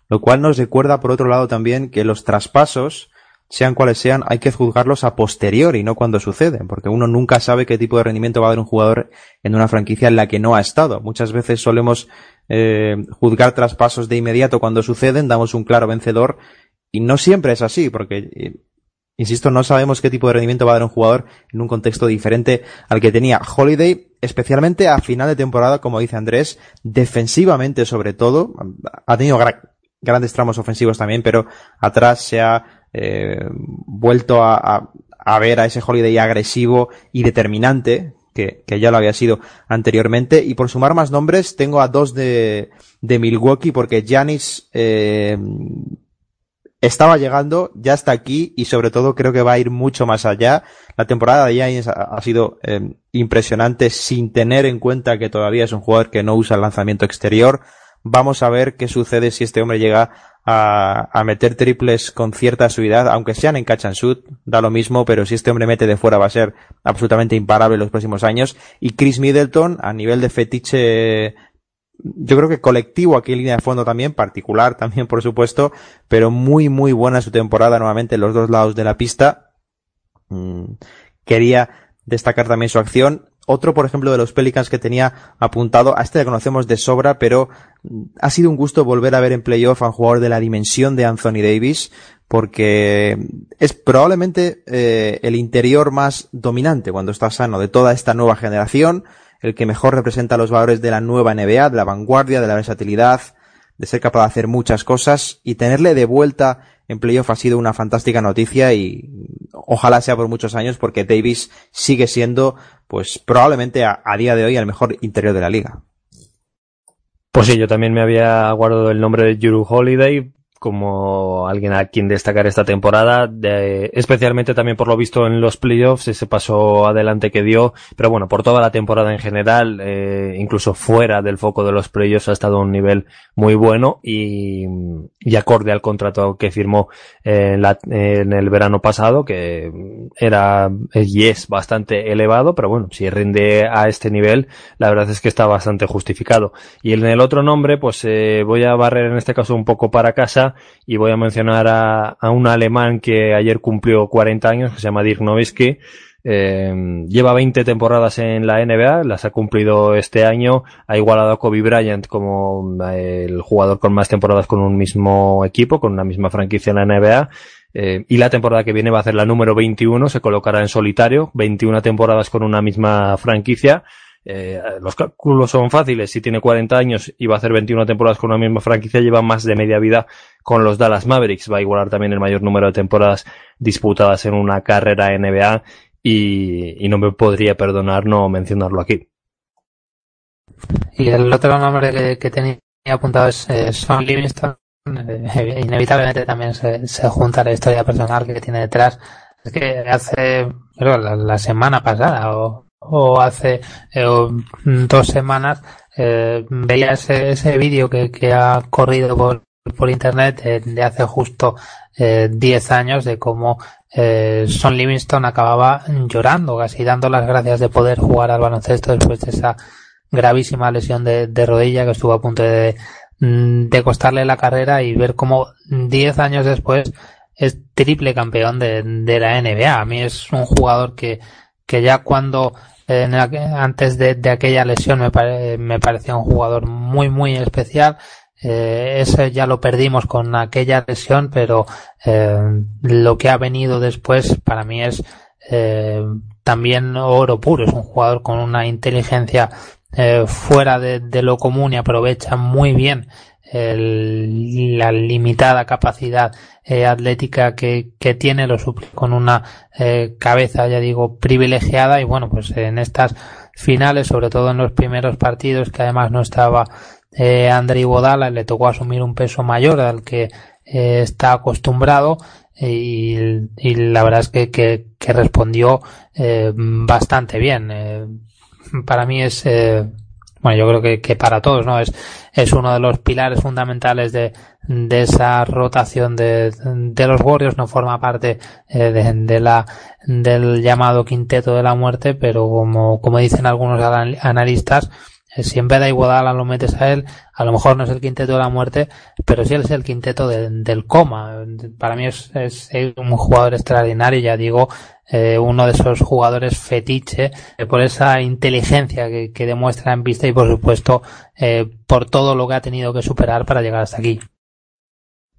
lo cual nos recuerda, por otro lado, también que los traspasos, sean cuales sean, hay que juzgarlos a posteriori, no cuando suceden, porque uno nunca sabe qué tipo de rendimiento va a dar un jugador en una franquicia en la que no ha estado. Muchas veces solemos eh, juzgar traspasos de inmediato cuando suceden, damos un claro vencedor, y no siempre es así, porque, insisto, no sabemos qué tipo de rendimiento va a dar un jugador en un contexto diferente al que tenía Holiday, especialmente a final de temporada, como dice Andrés, defensivamente sobre todo, ha tenido gra grandes tramos ofensivos también, pero atrás se ha eh, vuelto a, a, a, ver a ese Holiday agresivo y determinante, que, que, ya lo había sido anteriormente. Y por sumar más nombres, tengo a dos de, de Milwaukee, porque Janis eh, estaba llegando, ya está aquí y sobre todo creo que va a ir mucho más allá. La temporada de Giannis ha, ha sido eh, impresionante sin tener en cuenta que todavía es un jugador que no usa el lanzamiento exterior. Vamos a ver qué sucede si este hombre llega a, a, meter triples con cierta asiduidad, aunque sean en catch and shoot, da lo mismo, pero si este hombre mete de fuera va a ser absolutamente imparable en los próximos años. Y Chris Middleton, a nivel de fetiche, yo creo que colectivo aquí en línea de fondo también, particular también por supuesto, pero muy muy buena su temporada nuevamente en los dos lados de la pista. Mm, quería destacar también su acción otro, por ejemplo, de los Pelicans que tenía apuntado, a este le conocemos de sobra, pero ha sido un gusto volver a ver en playoff a un jugador de la dimensión de Anthony Davis, porque es probablemente eh, el interior más dominante cuando está sano de toda esta nueva generación, el que mejor representa los valores de la nueva NBA, de la vanguardia, de la versatilidad, de ser capaz de hacer muchas cosas y tenerle de vuelta en playoff ha sido una fantástica noticia y ojalá sea por muchos años porque Davis sigue siendo pues probablemente a, a día de hoy el mejor interior de la liga. Pues sí, yo también me había guardado el nombre de Juru Holiday como alguien a quien destacar esta temporada, especialmente también por lo visto en los playoffs, ese paso adelante que dio, pero bueno, por toda la temporada en general, eh, incluso fuera del foco de los playoffs ha estado a un nivel muy bueno y, y acorde al contrato que firmó en, la, en, el verano pasado, que era y es bastante elevado, pero bueno, si rinde a este nivel, la verdad es que está bastante justificado. Y en el otro nombre, pues eh, voy a barrer en este caso un poco para casa, y voy a mencionar a, a, un alemán que ayer cumplió 40 años, que se llama Dirk Nowitzki. Eh, lleva 20 temporadas en la NBA, las ha cumplido este año, ha igualado a Kobe Bryant como el jugador con más temporadas con un mismo equipo, con una misma franquicia en la NBA. Eh, y la temporada que viene va a ser la número 21, se colocará en solitario, 21 temporadas con una misma franquicia. Eh, los cálculos son fáciles. Si tiene 40 años y va a hacer 21 temporadas con una misma franquicia, lleva más de media vida con los Dallas Mavericks. Va a igualar también el mayor número de temporadas disputadas en una carrera NBA y, no me podría perdonar no mencionarlo aquí. Y el otro nombre que, que tenía apuntado es eh, Livingston. Inevitablemente también se, se, junta la historia personal que tiene detrás. Es que hace, creo, la, la semana pasada o o hace eh, dos semanas eh, veía ese, ese vídeo que, que, ha corrido por, por internet eh, de hace justo 10 años de cómo Son Livingston acababa llorando, casi dando las gracias de poder jugar al baloncesto después de esa gravísima lesión de, rodilla que estuvo a punto de, de costarle la carrera y ver cómo 10 años después es triple campeón de, de la NBA. A mí es un jugador que que ya cuando antes de, aquella lesión me, pare, me parecía un jugador muy muy especial eh, ese ya lo perdimos con aquella lesión, pero eh, lo que ha venido después para mí es eh, también oro puro. Es un jugador con una inteligencia eh, fuera de, lo común y aprovecha muy bien el, la limitada capacidad eh, atlética que, que, tiene, lo suple con una eh, cabeza, ya digo, privilegiada y bueno, pues en estas finales, sobre todo en los primeros partidos, que además no estaba eh, Andrei Bodala, le tocó asumir un peso mayor al que eh, está acostumbrado y, y, la verdad es que, que, que respondió eh, bastante bien. Eh, para mí es, eh, bueno, yo creo que, que, para todos, ¿no? Es, es uno de los pilares fundamentales de, de esa rotación de, de los Warriors, no forma parte eh, de, de, la, del llamado quinteto de la muerte, pero como, como dicen algunos analistas, si en vez de Iguodala lo metes a él, a lo mejor no es el quinteto de la muerte, pero sí es el quinteto de, del coma. Para mí es, un jugador extraordinario, ya digo, eh, uno de esos jugadores fetiche eh, por esa inteligencia que, demuestra en pista y por supuesto eh, por todo lo que ha tenido que superar para llegar hasta aquí.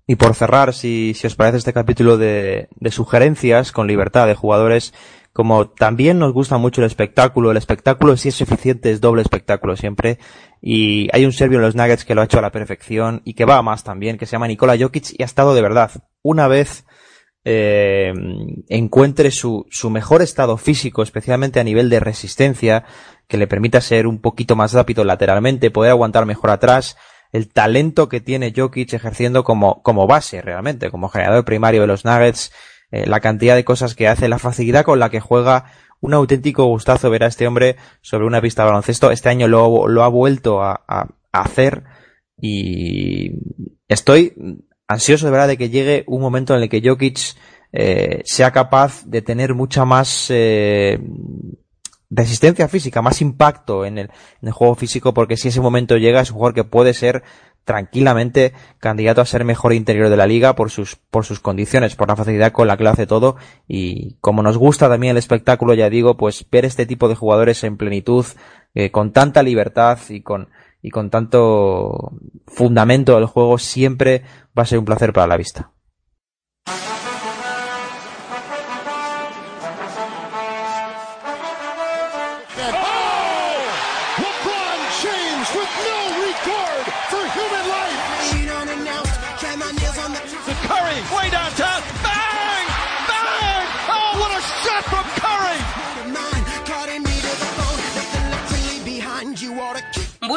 Y por cerrar, si, os parece este capítulo de sugerencias con libertad de jugadores como también nos gusta mucho el espectáculo, el espectáculo si es eficiente es doble espectáculo siempre y hay un serbio en los Nuggets que lo ha hecho a la perfección y que va a más también, que se llama Nikola Jokic y ha estado de verdad. Una vez eh, encuentre su, su mejor estado físico, especialmente a nivel de resistencia, que le permita ser un poquito más rápido lateralmente, poder aguantar mejor atrás, el talento que tiene Jokic ejerciendo como, como base realmente, como generador primario de los Nuggets, eh, la cantidad de cosas que hace, la facilidad con la que juega, un auténtico gustazo ver a este hombre sobre una pista de baloncesto. Este año lo, ha vuelto a hacer y estoy ansioso de verdad de que llegue un momento en el que Jokic eh, sea capaz de tener mucha más eh, resistencia física, más impacto en el, en el, juego físico, porque si ese momento llega es un jugador que puede ser tranquilamente candidato a ser mejor interior de la liga por sus, por sus condiciones, por la facilidad con la que lo hace todo y como nos gusta también el espectáculo, ya digo, pues ver este tipo de jugadores en plenitud, eh, con tanta libertad y con, y con tanto fundamento del juego siempre va a ser un placer para la vista.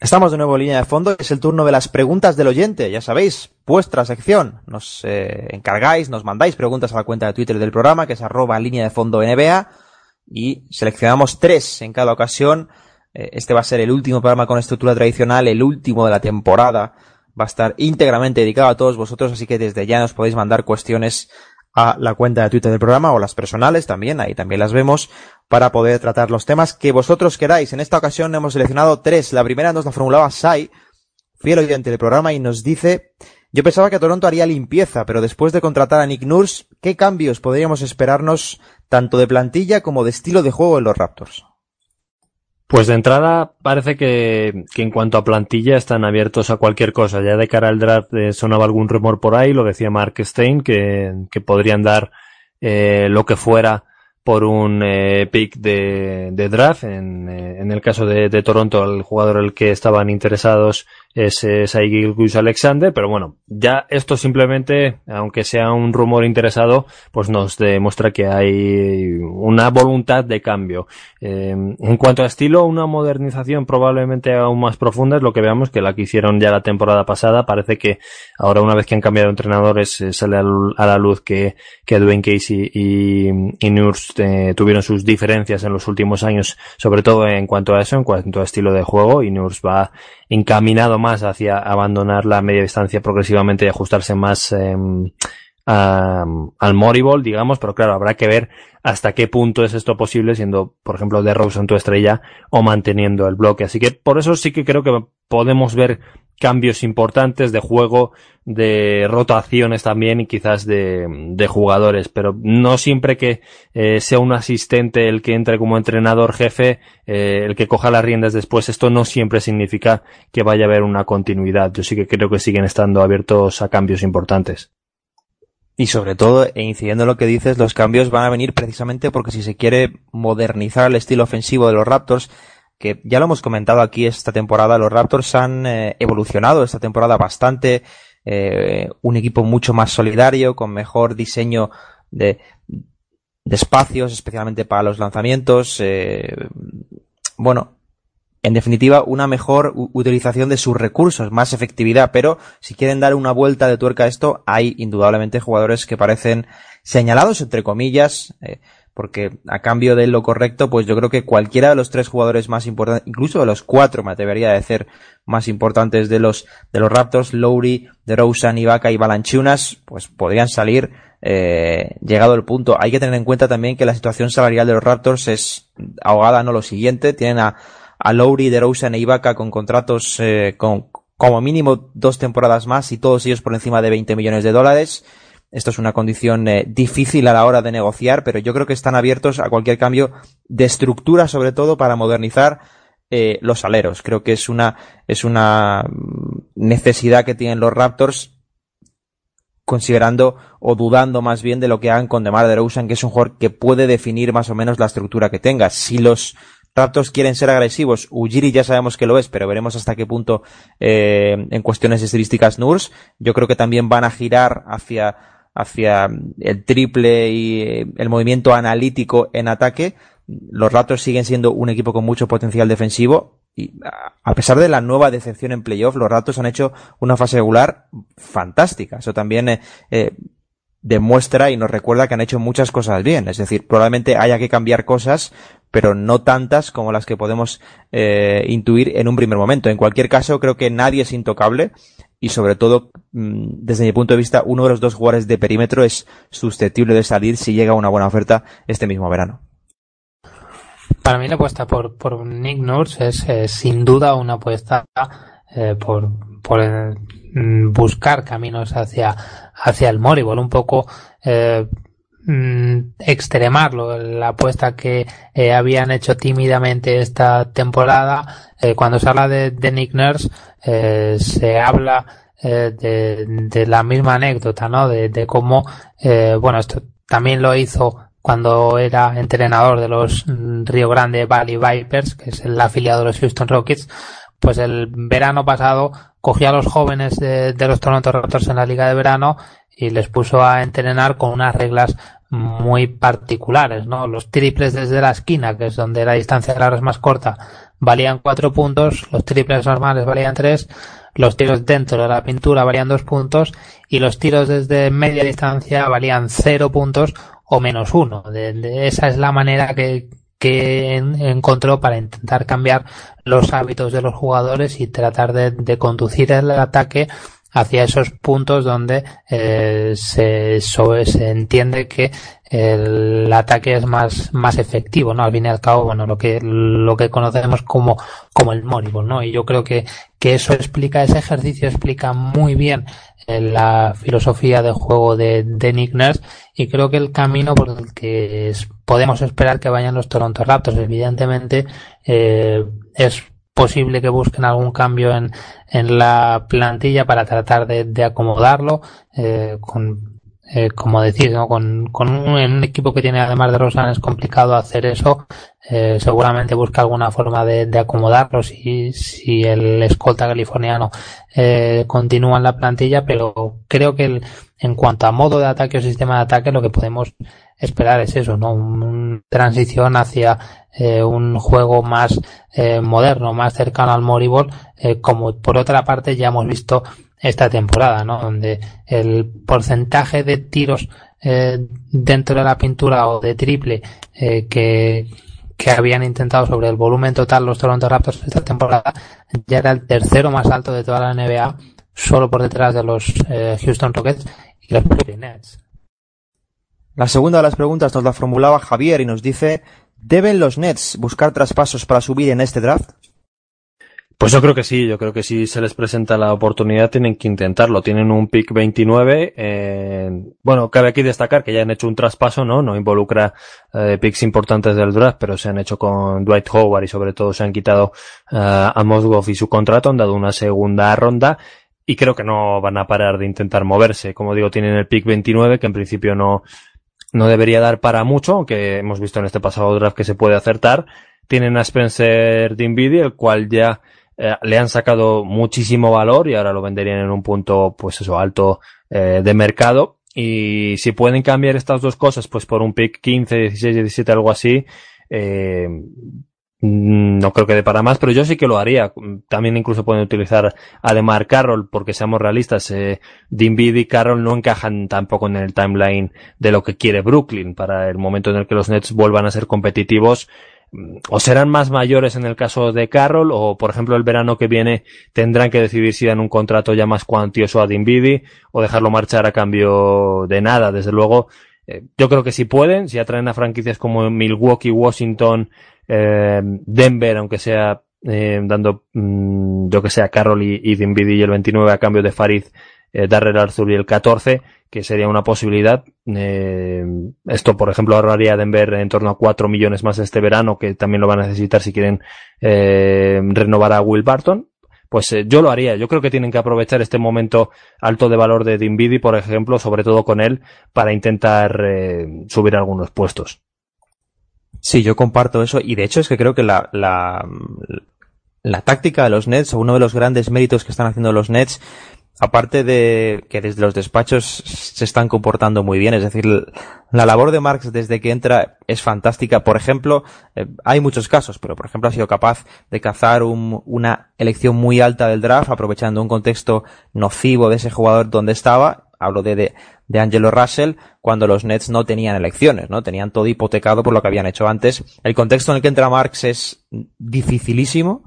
Estamos de nuevo en línea de fondo, es el turno de las preguntas del oyente, ya sabéis, vuestra sección. Nos eh, encargáis, nos mandáis preguntas a la cuenta de Twitter del programa, que es arroba línea de fondo NBA, y seleccionamos tres en cada ocasión. Eh, este va a ser el último programa con estructura tradicional, el último de la temporada. Va a estar íntegramente dedicado a todos vosotros, así que desde ya nos podéis mandar cuestiones a la cuenta de Twitter del programa o las personales también, ahí también las vemos, para poder tratar los temas que vosotros queráis. En esta ocasión hemos seleccionado tres. La primera nos la formulaba Sai, fiel oyente del programa, y nos dice, yo pensaba que Toronto haría limpieza, pero después de contratar a Nick Nurse, ¿qué cambios podríamos esperarnos tanto de plantilla como de estilo de juego en los Raptors? Pues de entrada parece que, que, en cuanto a plantilla están abiertos a cualquier cosa. Ya de cara al draft eh, sonaba algún rumor por ahí, lo decía Mark Stein, que, que podrían dar eh, lo que fuera por un eh, pick de, de draft. En, eh, en, el caso de, de, Toronto, el jugador al que estaban interesados es, es Alexander, pero bueno, ya esto simplemente, aunque sea un rumor interesado, pues nos demuestra que hay una voluntad de cambio. Eh, en cuanto a estilo, una modernización probablemente aún más profunda es lo que veamos que la que hicieron ya la temporada pasada. Parece que ahora una vez que han cambiado entrenadores eh, sale a la luz que, que Dwayne Casey y, y Nurse eh, tuvieron sus diferencias en los últimos años, sobre todo en cuanto a eso, en cuanto a estilo de juego, y Nurse va encaminado más hacia abandonar la media distancia progresivamente y ajustarse más em, al Moriball, digamos, pero claro, habrá que ver hasta qué punto es esto posible, siendo, por ejemplo, de Rose en tu estrella o manteniendo el bloque. Así que por eso sí que creo que podemos ver cambios importantes de juego, de rotaciones también y quizás de, de jugadores, pero no siempre que eh, sea un asistente el que entre como entrenador jefe, eh, el que coja las riendas después, esto no siempre significa que vaya a haber una continuidad. Yo sí que creo que siguen estando abiertos a cambios importantes. Y sobre todo, e incidiendo en lo que dices, los cambios van a venir precisamente porque si se quiere modernizar el estilo ofensivo de los Raptors, que ya lo hemos comentado aquí esta temporada, los Raptors han eh, evolucionado esta temporada bastante, eh, un equipo mucho más solidario, con mejor diseño de, espacios, especialmente para los lanzamientos. Eh, bueno, en definitiva, una mejor utilización de sus recursos, más efectividad, pero si quieren dar una vuelta de tuerca a esto, hay indudablemente jugadores que parecen señalados, entre comillas, porque a cambio de lo correcto, pues yo creo que cualquiera de los tres jugadores más importantes, incluso de los cuatro, me atrevería a decir, más importantes de los, de los Raptors, Lowry, DeRozan, Ibaka y Balanchunas, pues podrían salir eh, llegado el punto. Hay que tener en cuenta también que la situación salarial de los Raptors es ahogada, no lo siguiente. Tienen a, a Lowry, DeRozan e Ibaka con contratos eh, con como mínimo dos temporadas más y todos ellos por encima de 20 millones de dólares. Esto es una condición eh, difícil a la hora de negociar, pero yo creo que están abiertos a cualquier cambio de estructura, sobre todo para modernizar eh, los aleros. Creo que es una, es una necesidad que tienen los Raptors considerando o dudando más bien de lo que hagan con DeMar DeRozan, que es un jugador que puede definir más o menos la estructura que tenga. Si los Raptors quieren ser agresivos, Ujiri ya sabemos que lo es, pero veremos hasta qué punto eh, en cuestiones estilísticas Nurs. Yo creo que también van a girar hacia hacia el triple y eh, el movimiento analítico en ataque, los Raptors siguen siendo un equipo con mucho potencial defensivo y a pesar de la nueva decepción en playoff, los Raptors han hecho una fase regular fantástica. Eso también eh, eh, demuestra y nos recuerda que han hecho muchas cosas bien. Es decir, probablemente haya que cambiar cosas, pero no tantas como las que podemos intuir en un primer momento. En cualquier caso, creo que nadie es intocable y sobre todo, mm, desde mi punto de vista, uno de los dos jugadores de perímetro es susceptible de salir si llega una buena oferta este mismo verano. Para mí la apuesta por, por Nick Nurse es eh, sin duda una apuesta eh, por, por eh, buscar caminos hacia, hacia el Moribol, un poco mm, extremarlo, la apuesta que habían hecho tímidamente esta temporada. cuando se habla de, Nick Nurse, eh, se habla eh, de, de, la misma anécdota, ¿no? De, cómo, eh, bueno, esto también lo hizo cuando era entrenador de los Río Grande Valley Vipers, que es el afiliado de los Houston Rockets, pues el verano pasado cogió a los jóvenes de, de los Toronto Raptors en la liga de verano y les puso a entrenar con unas reglas muy particulares, ¿no? Los triples desde la esquina, que es donde la distancia la es más corta, valían cuatro puntos, los triples normales valían tres, los tiros dentro de la pintura valían dos puntos y los tiros desde media distancia valían cero puntos o menos uno. Esa es la manera que, que encontró para intentar cambiar los hábitos de los jugadores y tratar de conducir el ataque hacia esos puntos donde eh, se, se entiende que el ataque es más, más efectivo, ¿no? Al fin y al cabo, bueno, lo que, lo que conocemos como, como el Moribol, ¿no? Y yo creo que, que eso explica, ese ejercicio explica muy bien eh, la filosofía de juego de, de Nick Nurse y creo que el camino por el que podemos esperar que vayan los Toronto Raptors, evidentemente, eh, es posible que busquen algún cambio en, en la plantilla para tratar de, de acomodarlo eh, con eh, como decir, ¿no? con, con un, equipo que tiene además de Rosan es complicado hacer eso eh, seguramente busca alguna forma de, de acomodarlo si, si el escolta californiano eh, continúa en la plantilla, pero creo que el, en cuanto a modo de ataque o sistema de ataque, lo que podemos esperar es eso, ¿no? Una transición hacia eh, un juego más eh, moderno, más cercano al Moriball, eh, como por otra parte ya hemos visto esta temporada, ¿no? Donde el porcentaje de tiros eh, dentro de la pintura o de triple eh, que, que habían intentado sobre el volumen total los Toronto Raptors esta temporada ya era el tercero más alto de toda la NBA, solo por detrás de los eh, Houston Rockets y los Brooklyn Nets. La segunda de las preguntas nos la formulaba Javier y nos dice, ¿deben los Nets buscar traspasos para subir en este draft? Pues yo creo que sí, yo creo que si se les presenta la oportunidad tienen que intentarlo. Tienen un pick 29. Eh, bueno, cabe aquí destacar que ya han hecho un traspaso, ¿no? No involucra eh, picks importantes del draft, pero se han hecho con Dwight Howard y sobre todo se han quitado eh, a Mosgoff y su contrato, han dado una segunda ronda y creo que no van a parar de intentar moverse. Como digo, tienen el pick 29 que en principio no, no debería dar para mucho, aunque hemos visto en este pasado draft que se puede acertar. Tienen a Spencer Dinwiddie, el cual ya eh, le han sacado muchísimo valor y ahora lo venderían en un punto, pues eso, alto eh, de mercado. Y si pueden cambiar estas dos cosas, pues por un pick 15, 16, 17, algo así, eh, no creo que dé para más, pero yo sí que lo haría. También incluso pueden utilizar a DeMar Carroll, porque seamos realistas, eh, y Carroll no encajan tampoco en el timeline de lo que quiere Brooklyn para el momento en el que los Nets vuelvan a ser competitivos o serán más mayores en el caso de Carroll o por ejemplo el verano que viene tendrán que decidir si dan un contrato ya más cuantioso a Dinwiddie o dejarlo marchar a cambio de nada. Desde luego eh, yo creo que si pueden si atraen a franquicias como Milwaukee Washington eh, Denver aunque sea eh, dando mm, yo que sea Carroll y, y Dinwiddie y el 29 a cambio de Farid eh, Darrell Arthur y el 14 que sería una posibilidad. Eh, esto, por ejemplo, ahorraría a Denver en torno a 4 millones más este verano, que también lo van a necesitar si quieren eh, renovar a Will Barton. Pues eh, yo lo haría. Yo creo que tienen que aprovechar este momento alto de valor de Dinwiddie, por ejemplo, sobre todo con él, para intentar subir algunos puestos. Sí, yo comparto eso y de hecho es que creo que la, la, la táctica de los Nets o uno de los grandes méritos que están haciendo los Nets aparte de que desde los despachos se están comportando muy bien, es decir, la labor de Marx desde que entra es fantástica. Por ejemplo, eh, hay muchos casos, pero por ejemplo ha sido capaz de cazar un, una elección muy alta del draft, aprovechando un contexto nocivo de ese jugador donde estaba. Hablo de, de, de Angelo Russell, cuando los Nets no tenían elecciones, ¿no? Tenían todo hipotecado por lo que habían hecho antes. El contexto en el que entra Marx es dificilísimo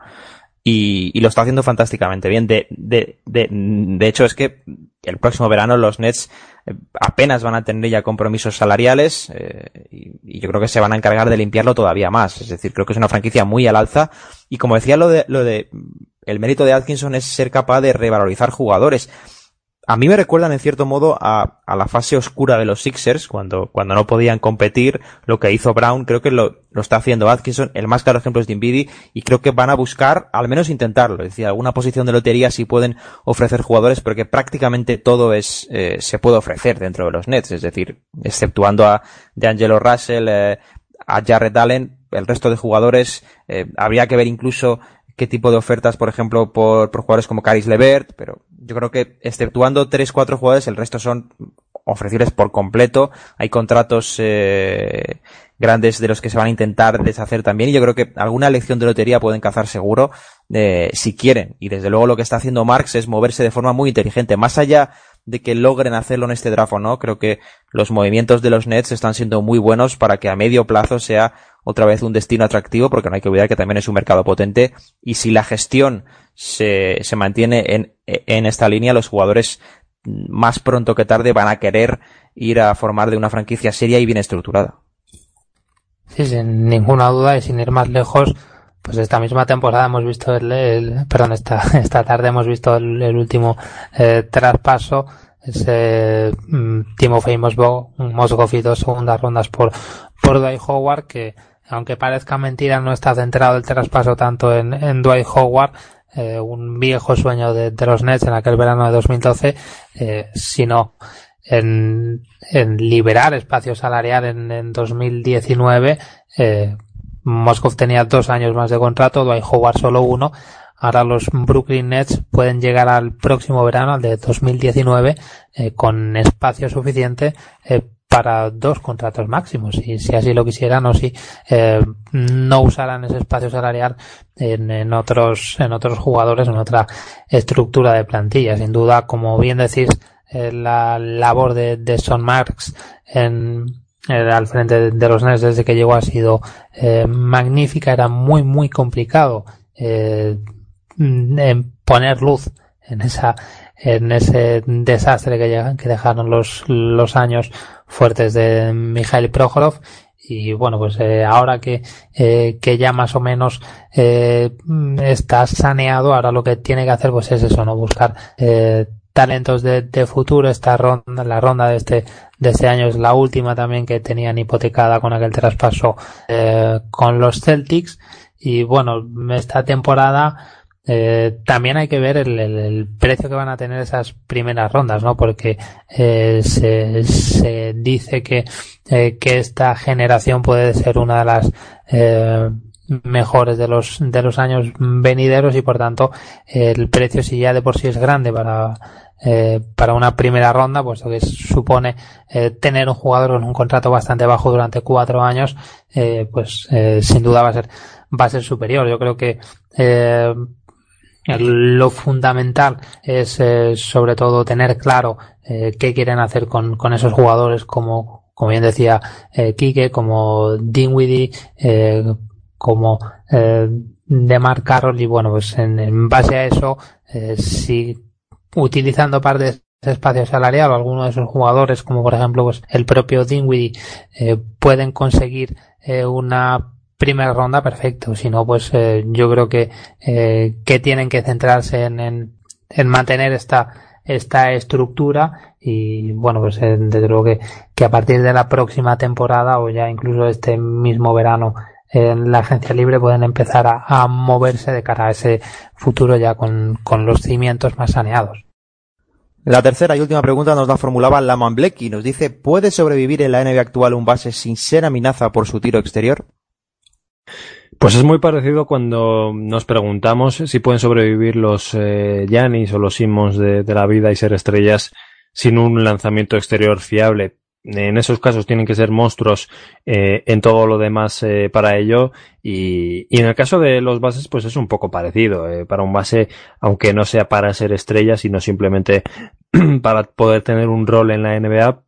y, y, lo está haciendo fantásticamente bien. De, de, de, de hecho, es que el próximo verano los Nets eh, apenas van a tener ya compromisos salariales eh, y, y, yo creo que se van a encargar de limpiarlo todavía más. Es decir, creo que es una franquicia muy al alza y como decía lo de, lo de el mérito de Atkinson es ser capaz de revalorizar jugadores a mí me recuerdan en cierto modo a, a, la fase oscura de los Sixers, cuando, cuando no podían competir, lo que hizo Brown, creo que lo, lo está haciendo Atkinson, el más claro ejemplo es Dinwiddie, y creo que van a buscar, al menos intentarlo, es decir, alguna posición de lotería si pueden ofrecer jugadores, porque prácticamente todo es, eh, se puede ofrecer dentro de los Nets, es decir, exceptuando a D'Angelo Russell, eh, a Jared Allen, el resto de jugadores, eh, habría que ver incluso qué tipo de ofertas, por ejemplo, por, por jugadores como Caris Levert, pero yo creo que exceptuando tres, cuatro jugadores, el resto son ofrecibles por completo. Hay contratos eh, grandes de los que se van a intentar deshacer también. Y yo creo que alguna elección de lotería pueden cazar seguro eh, si quieren. Y desde luego lo que está haciendo Marx es moverse de forma muy inteligente. Más allá de que logren hacerlo en este draft o no, creo que los movimientos de los Nets están siendo muy buenos para que a medio plazo sea otra vez un destino atractivo, porque no hay que olvidar que también es un mercado potente. Y si la gestión se, se mantiene en, en esta línea, los jugadores más pronto que tarde van a querer ir a formar de una franquicia seria y bien estructurada. Sí, sin ninguna duda y sin ir más lejos, pues esta misma temporada hemos visto el, perdón, esta, esta tarde hemos visto el, el último eh, traspaso, ese mm, Timofey Mosbo, Mosgov y dos segundas rondas por, por Dwight Howard, que aunque parezca mentira no está centrado el traspaso tanto en, Dwight Howard, eh, un viejo sueño de, los Nets en aquel verano de 2012, eh, sino en, liberar espacio salarial en, en 2019 eh, Moscow tenía dos años más de contrato, Dwight Howard solo uno. Ahora los Brooklyn Nets pueden llegar al próximo verano, al de 2019, eh, con espacio suficiente para dos contratos máximos. Y si así lo quisieran o si eh, no usaran ese espacio salarial en, otros, en otros jugadores, en otra estructura de plantilla. Sin duda, como bien decís, eh, la labor de, de Son Marks en, al frente de los Nets desde que llegó ha sido eh, magnífica, era muy muy complicado eh, en poner luz en esa en ese desastre que, llegan, que dejaron los, los años fuertes de Mikhail Prokhorov y bueno pues eh, ahora que, eh, que ya más o menos eh, está saneado ahora lo que tiene que hacer pues es eso no buscar eh, talentos de, de, futuro. Esta ronda la ronda de este de este año es la última también que tenían hipotecada con aquel traspaso eh, con los Celtics. Y bueno esta temporada eh, también hay que ver el, precio que van a tener esas primeras rondas, ¿no? Porque eh, se, dice que, eh, que esta generación puede ser una de las mejores de los de los años venideros y por tanto el precio si ya de por sí es grande para para una primera ronda, puesto que supone tener un jugador con un contrato bastante bajo durante cuatro años, pues sin duda va a ser va a ser superior. Yo creo que lo fundamental es eh, sobre todo tener claro eh, qué quieren hacer con, con, esos jugadores como, como bien decía eh, Kike, como Dinwiddie, eh, como eh, Demar Carroll y bueno, pues en, en base a eso, eh, si utilizando parte de ese espacio salarial alguno de esos jugadores como por ejemplo pues el propio Dinwiddie eh, pueden conseguir eh, una primera ronda, perfecto. Si no, pues eh, yo creo que, eh, que tienen que centrarse en, en, en, mantener esta, esta estructura y bueno, pues eh, desde luego que, que a partir de la próxima temporada o ya incluso este mismo verano en la agencia libre pueden empezar a, moverse de cara a ese futuro ya con, con los cimientos más saneados. La tercera y última pregunta nos la formulaba Laman Black y nos dice, ¿puede sobrevivir en la NBA actual un base sin ser amenaza por su tiro exterior? Pues es muy parecido cuando nos preguntamos si pueden sobrevivir los Yanis eh, o los Simmons de, la vida y ser estrellas sin un lanzamiento exterior fiable. En esos casos tienen que ser monstruos eh, en todo lo demás eh, para ello y, y, en el caso de los bases pues es un poco parecido. Eh, para un base, aunque no sea para ser estrella, sino simplemente para poder tener un rol en la NBA,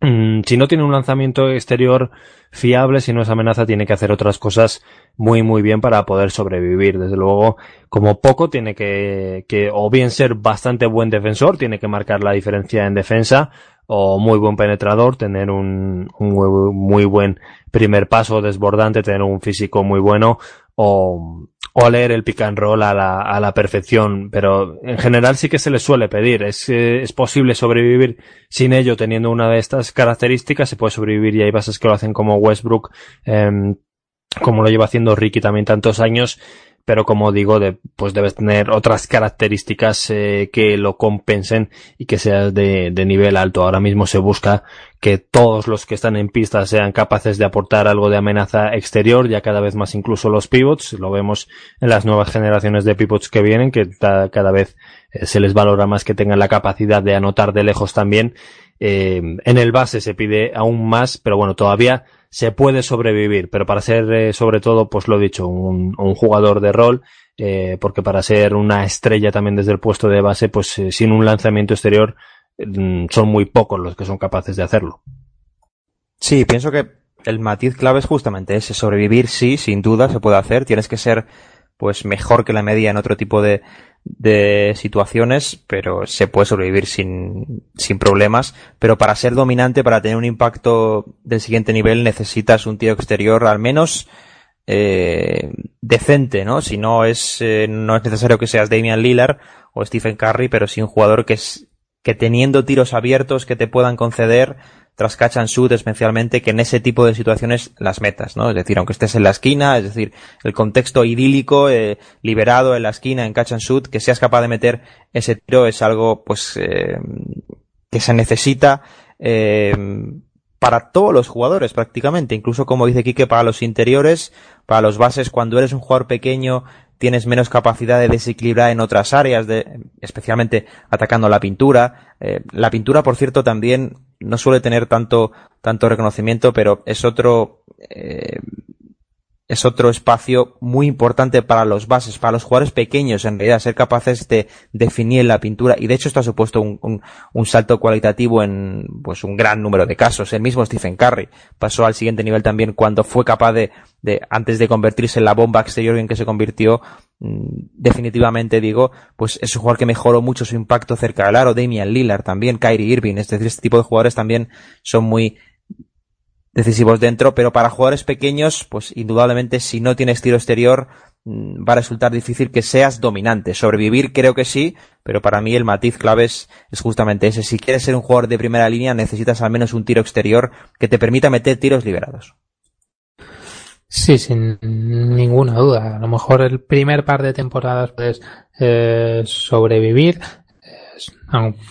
si no tiene un lanzamiento exterior fiable, si no es amenaza, tiene que hacer otras cosas muy muy bien para poder sobrevivir. Desde luego, como poco, tiene que, que o bien ser bastante buen defensor, tiene que marcar la diferencia en defensa, o muy buen penetrador, tener un, un muy, muy buen primer paso desbordante, tener un físico muy bueno, o, o leer el pick and roll a la, a la perfección, pero en general sí que se les suele pedir. Es, eh, es posible sobrevivir sin ello teniendo una de estas características, se puede sobrevivir y hay bases que lo hacen como Westbrook, eh, como lo lleva haciendo Ricky también tantos años, pero como digo, de, pues debes tener otras características eh, que lo compensen y que seas de, nivel alto. Ahora mismo se busca que todos los que están en pista sean capaces de aportar algo de amenaza exterior, ya cada vez más incluso los pivots, lo vemos en las nuevas generaciones de pivots que vienen, que cada vez eh, se les valora más que tengan la capacidad de anotar de lejos también. Eh, en el base se pide aún más, pero bueno, todavía se puede sobrevivir, pero para ser eh, sobre todo, pues lo he dicho, un, jugador de rol, eh, porque para ser una estrella también desde el puesto de base, pues eh, sin un lanzamiento exterior mm, son muy pocos los que son capaces de hacerlo. Sí, pienso que el matiz clave es justamente ese, sobrevivir sí, sin duda se puede hacer, tienes que ser pues mejor que la media en otro tipo de, de situaciones, pero se puede sobrevivir sin, sin problemas. Pero para ser dominante, para tener un impacto del siguiente nivel, necesitas un tiro exterior al menos eh, decente, ¿no? Si no es, eh, no es necesario que seas Damian Lillard o Stephen Curry, pero sí un jugador que es, que teniendo tiros abiertos que te puedan conceder, tras catch and shoot especialmente que en ese tipo de situaciones las metas, ¿no? Es decir, aunque estés en la esquina, es decir, el contexto idílico, eh, liberado en la esquina, en catch and shoot, que seas capaz de meter ese tiro es algo, pues, eh, que se necesita, eh, para todos los jugadores prácticamente, incluso como dice Quique, para los interiores, para los bases, cuando eres un jugador pequeño tienes menos capacidad de desequilibrar en otras áreas, de, especialmente atacando la pintura. Eh, la pintura, por cierto, también no suele tener tanto, tanto reconocimiento, pero es otro, eh, es otro espacio muy importante para los bases, para los jugadores pequeños, en realidad, ser capaces de definir la pintura. Y de hecho esto ha supuesto un, un, un, salto cualitativo en pues un gran número de casos. El mismo Stephen Curry pasó al siguiente nivel también cuando fue capaz de, de antes de convertirse en la bomba exterior en que se convirtió, definitivamente digo, pues es un jugador que mejoró mucho su impacto cerca del aro. Damian Lillard también, Kyrie Irving, es decir, este tipo de jugadores también son muy decisivos dentro, pero para jugadores pequeños, pues indudablemente si no tienes tiro exterior mm, va a resultar difícil que seas dominante. Sobrevivir creo que sí, pero para mí el matiz clave es, es, justamente ese. Si quieres ser un jugador de primera línea necesitas al menos un tiro exterior que te permita meter tiros liberados. Sí, sin ninguna duda. A lo mejor el primer par de temporadas puedes eh, sobrevivir,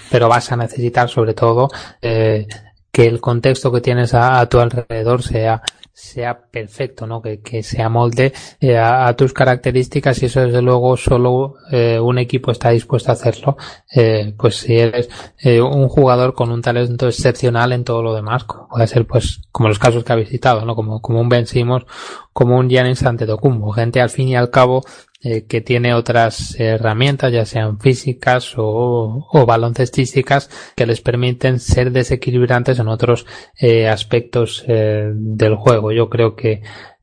pero vas a necesitar sobre todo eh, que el contexto que tienes a tu alrededor sea sea perfecto, ¿no? Que, que se amolde eh, a, tus características y eso desde luego solo eh, un equipo está dispuesto a hacerlo. Eh, pues si eres eh, un jugador con un talento excepcional en todo lo demás, puede ser pues como los casos que ha visitado, ¿no? Como, como un Ben Simmons, como un Giannis Antetokounmpo, gente al fin y al cabo eh, que tiene otras herramientas, ya sean físicas o, o, baloncestísticas, que les permiten ser desequilibrantes en otros eh, aspectos eh, del juego. Yo creo que,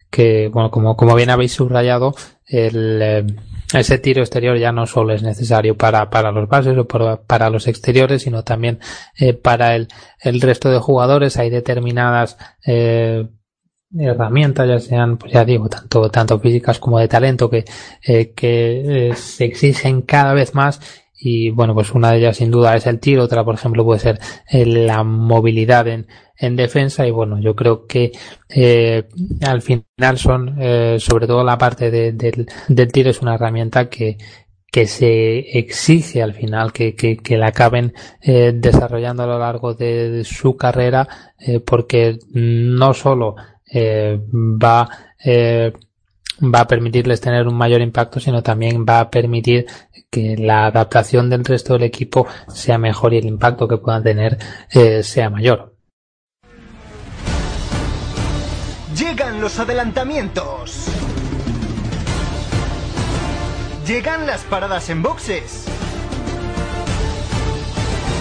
que bueno, como, como bien habéis subrayado, el, ese tiro exterior ya no solo es necesario para, para los bases o para, para los exteriores, sino también para el, el resto de jugadores. Hay determinadas herramientas, ya sean, pues ya digo, tanto, tanto físicas como de talento, que, eh, que eh, se exigen cada vez más. Y bueno, pues una de ellas sin duda es el tiro, otra por ejemplo puede ser eh, la movilidad en, en defensa y bueno, yo creo que al final son, sobre todo la parte de, del, del tiro es una herramienta que, que se exige al final que, que, la acaben desarrollando a lo largo de, su carrera porque no solo eh, va eh, va a permitirles tener un mayor impacto, sino también va a permitir que la adaptación del resto del equipo sea mejor y el impacto que puedan tener eh, sea mayor. Llegan los adelantamientos. Llegan las paradas en boxes.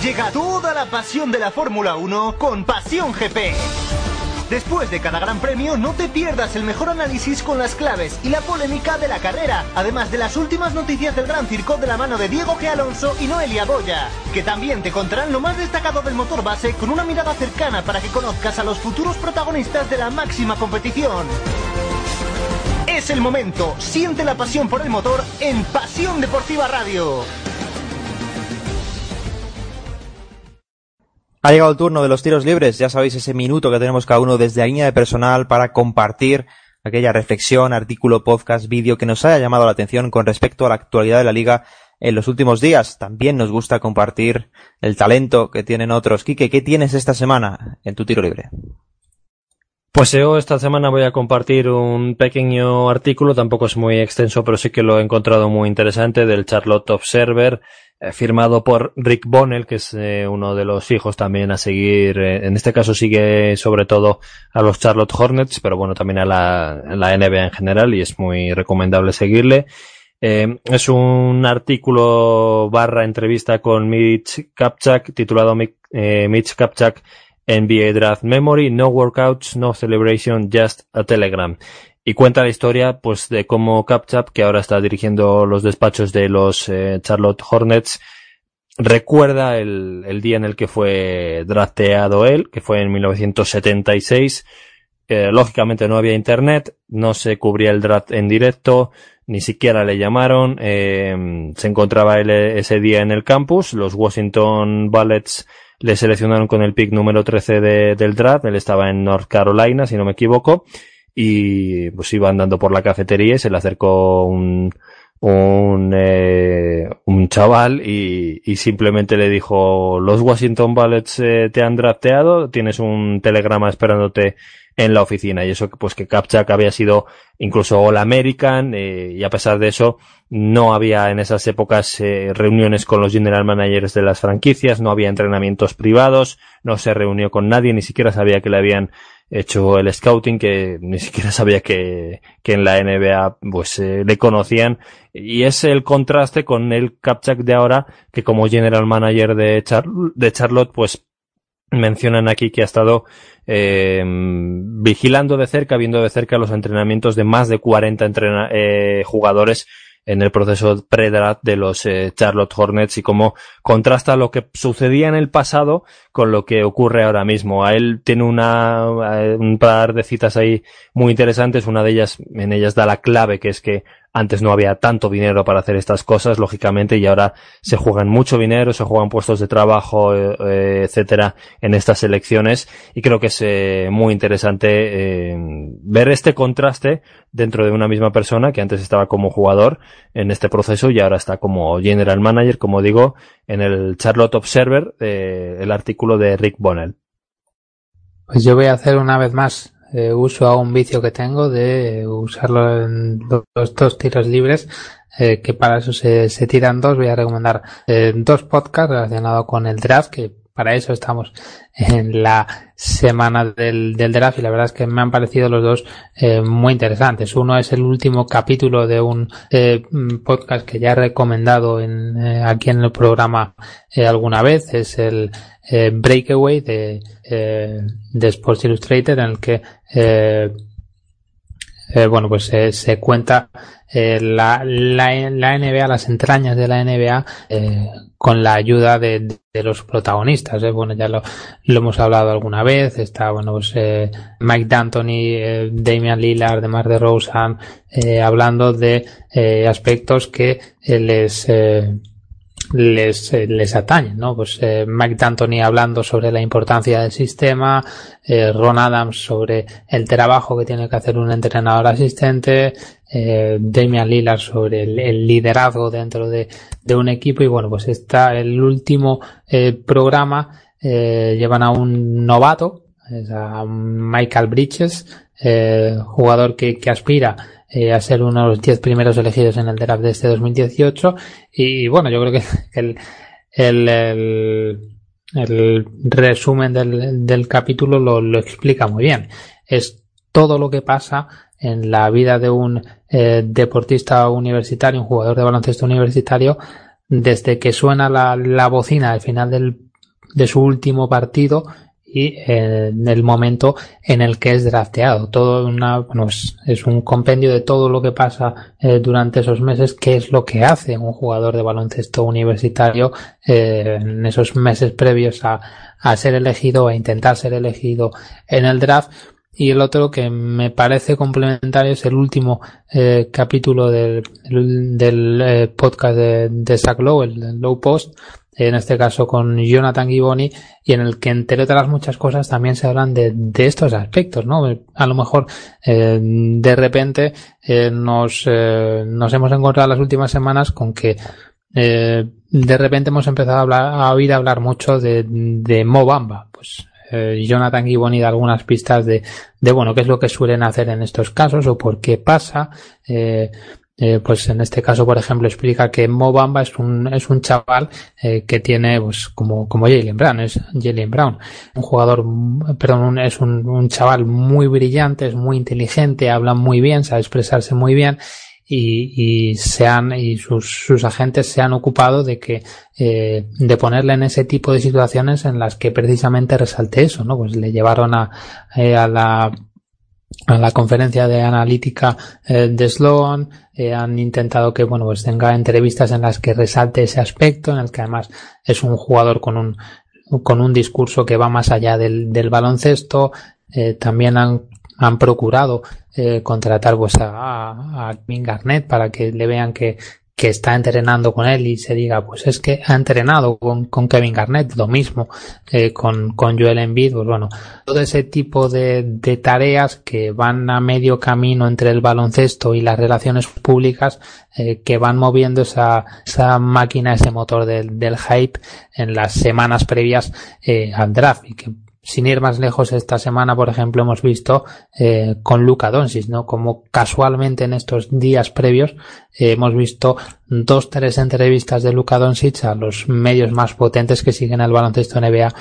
Llega toda la pasión de la Fórmula 1 con Pasión GP. Después de cada gran premio, no te pierdas el mejor análisis con las claves y la polémica de la carrera, además de las últimas noticias del Gran Circo de la mano de Diego G. Alonso y Noelia Boya, que también te contarán lo más destacado del motor base con una mirada cercana para que conozcas a los futuros protagonistas de la máxima competición. Es el momento, siente la pasión por el motor en Pasión Deportiva Radio. Ha llegado el turno de los tiros libres, ya sabéis ese minuto que tenemos cada uno desde la línea de personal para compartir aquella reflexión, artículo, podcast, vídeo que nos haya llamado la atención con respecto a la actualidad de la liga en los últimos días. También nos gusta compartir el talento que tienen otros. Quique, ¿qué tienes esta semana en tu tiro libre? Pues yo esta semana voy a compartir un pequeño artículo, tampoco es muy extenso, pero sí que lo he encontrado muy interesante del Charlotte Observer, firmado por Rick Bonnell, que es eh, uno de los hijos también a seguir, eh, en este caso sigue sobre todo a los Charlotte Hornets, pero bueno, también a la, la NBA en general y es muy recomendable seguirle. Eh, es un artículo barra entrevista con Mitch Kapchak titulado eh, Mitch Kapchak NBA Draft Memory, No Workouts, No Celebration, Just a Telegram. Y cuenta la historia, pues, de cómo Capchap, que ahora está dirigiendo los despachos de los eh, Charlotte Hornets, recuerda el, día en el que fue drafteado él, que fue en 1976. Eh, lógicamente no había internet, no se cubría el draft en directo, ni siquiera le llamaron. Eh, se encontraba él ese día en el campus. Los Washington Bullets le seleccionaron con el pick número 13 de, del draft. Él estaba en North Carolina, si no me equivoco. Y pues iba andando por la cafetería y se le acercó un, un, eh, un, chaval y, y, simplemente le dijo, los Washington Bullets eh, te han drafteado, tienes un telegrama esperándote en la oficina y eso pues que Kapchak había sido incluso All American eh, y a pesar de eso no había en esas épocas eh, reuniones con los general managers de las franquicias, no había entrenamientos privados, no se reunió con nadie, ni siquiera sabía que le habían hecho el scouting, que ni siquiera sabía que, que en la NBA pues eh, le conocían. Y es el contraste con el Kapchak de ahora que como general manager de, Char de Charlotte pues mencionan aquí que ha estado eh, vigilando de cerca, viendo de cerca los entrenamientos de más de 40 eh, jugadores en el proceso pre de los eh, Charlotte Hornets y cómo contrasta lo que sucedía en el pasado con lo que ocurre ahora mismo. A él tiene una, eh, un par de citas ahí muy interesantes. Una de ellas, en ellas da la clave, que es que antes no había tanto dinero para hacer estas cosas, lógicamente, y ahora se juegan mucho dinero, se juegan puestos de trabajo, eh, eh etcétera, en estas elecciones. Y creo que es eh, muy interesante ver este contraste dentro de una misma persona que antes estaba como jugador en este proceso y ahora está como general manager, como digo, en el Charlotte Observer, el artículo de Rick Bonnell. Pues yo voy a hacer una vez más eh, uso a un vicio que tengo de usarlo en los dos tiros libres, eh, que para eso se, se, tiran dos. Voy a recomendar eh, dos podcasts relacionados con el draft, que para eso estamos en la semana del, del, draft y la verdad es que me han parecido los dos eh, muy interesantes. Uno es el último capítulo de un eh, podcast que ya he recomendado en, eh, aquí en el programa alguna vez, es el Breakaway de eh, de Sports Illustrated en el que eh, eh, bueno pues se cuenta la, la, la, NBA, las entrañas de la NBA con la ayuda de, de los protagonistas. Bueno, ya lo, lo, hemos hablado alguna vez. Está, bueno, pues Mike D'Antoni, Damian Lillard, DeMar DeRozan, hablando de aspectos que les les, eh, les atañen, ¿no? Pues eh, Mike D'Antoni hablando sobre la importancia del sistema, eh, Ron Adams sobre el trabajo que tiene que hacer un entrenador asistente, eh, Damian Lillard sobre el, liderazgo dentro de, de, un equipo y bueno, pues está el último eh, programa, eh, llevan a un novato, a Michael Bridges, jugador que, que aspira eh, a ser uno de los 10 primeros elegidos en el draft de este 2018. Y bueno, yo creo que el, el, el, el resumen del, del capítulo lo, lo, explica muy bien. Es todo lo que pasa en la vida de un eh, deportista universitario, un jugador de baloncesto universitario, desde que suena la, la bocina al final del, de su último partido y en el momento en el que es drafteado. Todo una, bueno, es, un compendio de todo lo que pasa eh, durante esos meses, qué es lo que hace un jugador de baloncesto universitario eh, en esos meses previos a, a ser elegido, a intentar ser elegido en el draft. Y el otro que me parece complementario es el último eh, capítulo del, del eh, podcast de Zach Lowe, el Low Post, en este caso con Jonathan Giboni, y en el que entre otras muchas cosas también se hablan de, de estos aspectos, ¿no? A lo mejor eh, de repente eh, nos, eh, nos hemos encontrado las últimas semanas con que eh, de repente hemos empezado a, hablar, a oír hablar mucho de, de Mobamba, pues Jonathan Giboni da algunas pistas de, de, bueno, qué es lo que suelen hacer en estos casos o por qué pasa. Eh, eh, pues en este caso, por ejemplo, explica que Mo Bamba es un, es un chaval eh, que tiene, pues, como, como Jalen Brown, es Jalen Brown, un jugador, perdón, es un, un chaval muy brillante, es muy inteligente, habla muy bien, sabe expresarse muy bien y, y se han, y sus, sus agentes se han ocupado de que, eh, de ponerle en ese tipo de situaciones en las que precisamente resalte eso, ¿no? Pues le llevaron a, eh, a la a la conferencia de analítica eh, de Sloan eh, han intentado que bueno pues tenga entrevistas en las que resalte ese aspecto en el que además es un jugador con un con un discurso que va más allá del, del baloncesto. Eh, también han han procurado contratar pues a, a, Garnett para que le vean que, que está entrenando con él y se diga, pues es que ha entrenado con, con Kevin Garnett, lo mismo eh, con, con Joel Embiid, pues bueno, todo ese tipo de, de tareas que van a medio camino entre el baloncesto y las relaciones públicas eh, que van moviendo esa, esa máquina, ese motor del, del hype en las semanas previas eh, al draft y que sin ir más lejos, esta semana, por ejemplo, hemos visto eh, con Luca Doncic, ¿no? Como casualmente en estos días previos eh, hemos visto dos, tres entrevistas de Luca Doncic a los medios más potentes que siguen el baloncesto NBA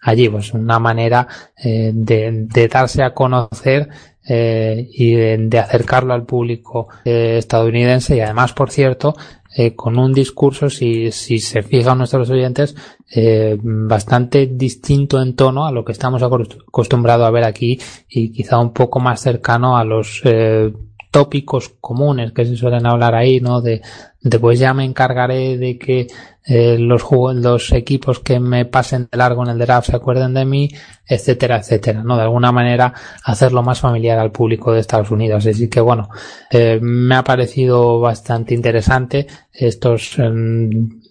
allí, pues una manera eh, de, de, darse a conocer eh, y de, de, acercarlo al público eh, estadounidense y además, por cierto, eh, con un discurso, si, si se fijan nuestros oyentes, eh, bastante distinto en tono a lo que estamos acostumbrados a ver aquí y quizá un poco más cercano a los eh, tópicos comunes que se suelen hablar ahí, ¿no? De, de pues ya me encargaré de que eh, los, los equipos que me pasen de largo en el draft se acuerden de mí, etcétera, etcétera, ¿no? De alguna manera hacerlo más familiar al público de Estados Unidos. Así que bueno, eh, me ha parecido bastante interesante estos eh,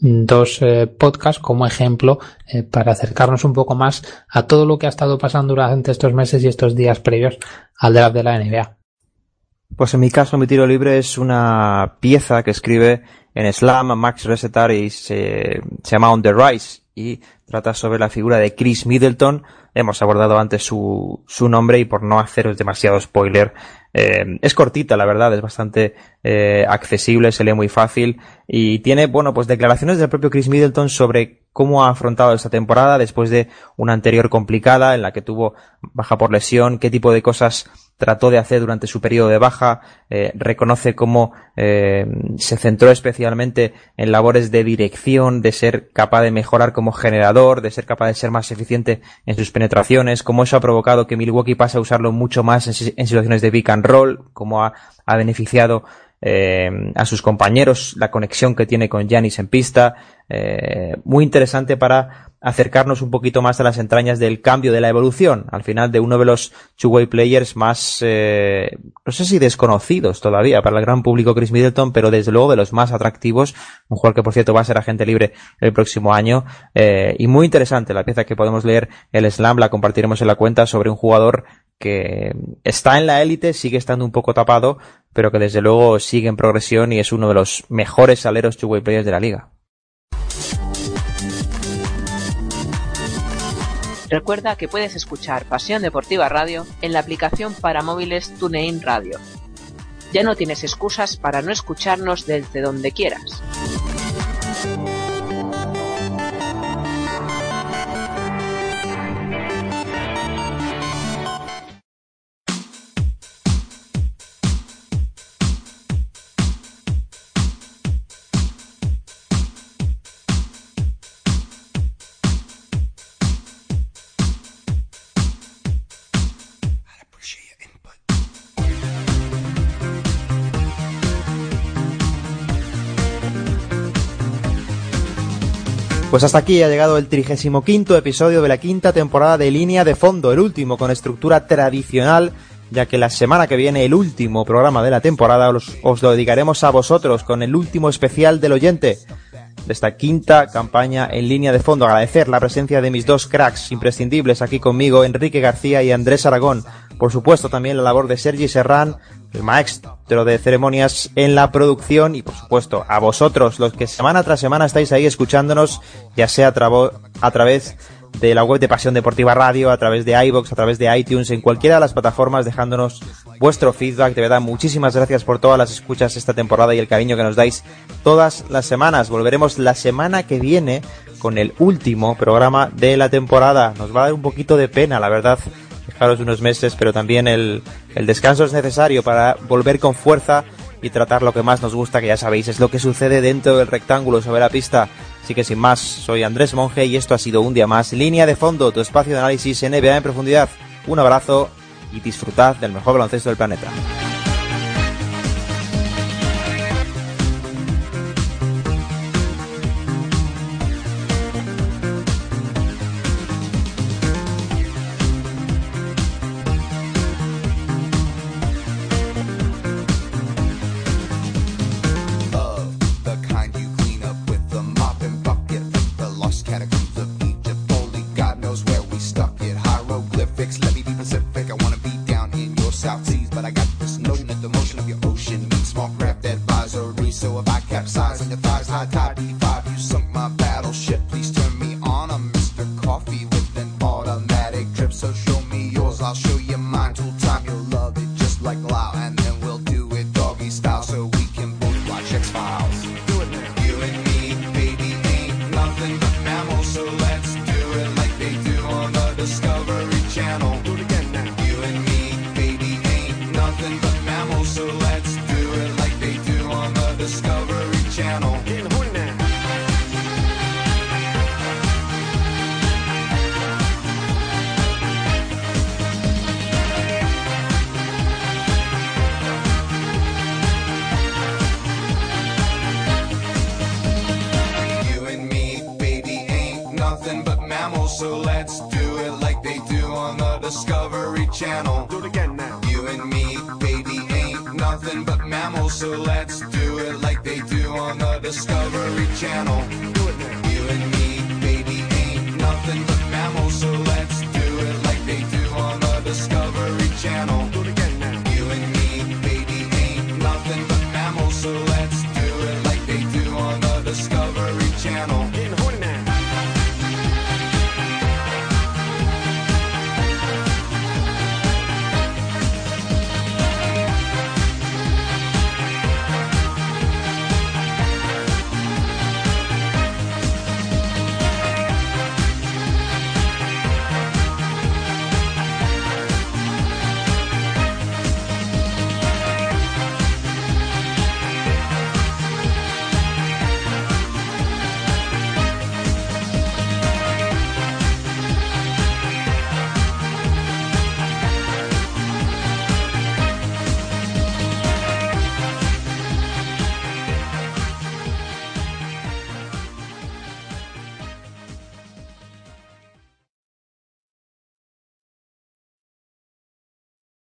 dos podcasts como ejemplo eh, para acercarnos un poco más a todo lo que ha estado pasando durante estos meses y estos días previos al draft de la NBA. Pues en mi caso, mi tiro libre es una pieza que escribe en Slam Max Resetar y se, se llama On the Rise y trata sobre la figura de Chris Middleton. Hemos abordado antes su, su nombre y por no haceros demasiado spoiler, eh, es cortita, la verdad, es bastante eh, accesible, se lee muy fácil y tiene, bueno, pues declaraciones del propio Chris Middleton sobre cómo ha afrontado esta temporada después de una anterior complicada en la que tuvo baja por lesión, qué tipo de cosas trató de hacer durante su periodo de baja, eh, reconoce cómo se centró especialmente en labores de dirección, de ser capaz de mejorar como generador, de ser capaz de ser más eficiente en sus penetraciones, cómo eso ha provocado que Milwaukee pase a usarlo mucho más en, situaciones de pick and roll, cómo ha, beneficiado eh, a sus compañeros, la conexión que tiene con Janis en pista, eh, muy interesante para acercarnos un poquito más a las entrañas del cambio, de la evolución, al final de uno de los two-way players más, eh, no sé si desconocidos todavía para el gran público Chris Middleton, pero desde luego de los más atractivos, un jugador que por cierto va a ser agente libre el próximo año, eh, y muy interesante la pieza que podemos leer, el slam, la compartiremos en la cuenta sobre un jugador que está en la élite, sigue estando un poco tapado, pero que desde luego sigue en progresión y es uno de los mejores aleros two-way players de la liga. Recuerda que puedes escuchar Pasión Deportiva Radio en la aplicación para móviles TuneIn Radio. Ya no tienes excusas para no escucharnos desde donde quieras. Pues hasta aquí ha llegado el 35 episodio de la quinta temporada de Línea de Fondo, el último con estructura tradicional, ya que la semana que viene, el último programa de la temporada, os, lo dedicaremos a vosotros con el último especial del oyente de esta quinta campaña en línea de fondo. Agradecer la presencia de mis dos cracks imprescindibles aquí conmigo, Enrique García y Andrés Aragón. Por supuesto también la labor de Sergi Serrán, el maestro de ceremonias en la producción y por supuesto a vosotros, los que semana tras semana estáis ahí escuchándonos, ya sea a, a través de la web de Pasión Deportiva Radio, a través de iBox, a través de iTunes, en cualquiera de las plataformas, dejándonos vuestro feedback. De verdad, muchísimas gracias por todas las escuchas esta temporada y el cariño que nos dais todas las semanas. Volveremos la semana que viene con el último programa de la temporada. Nos va a dar un poquito de pena, la verdad, dejaros unos meses, pero también el, el descanso es necesario para volver con fuerza y tratar lo que más nos gusta, que ya sabéis, es lo que sucede dentro del rectángulo sobre la pista. Así que sin más, soy Andrés Monge y esto ha sido un día más. Línea de fondo, tu espacio de análisis NBA en profundidad. Un abrazo y disfrutad del mejor baloncesto del planeta.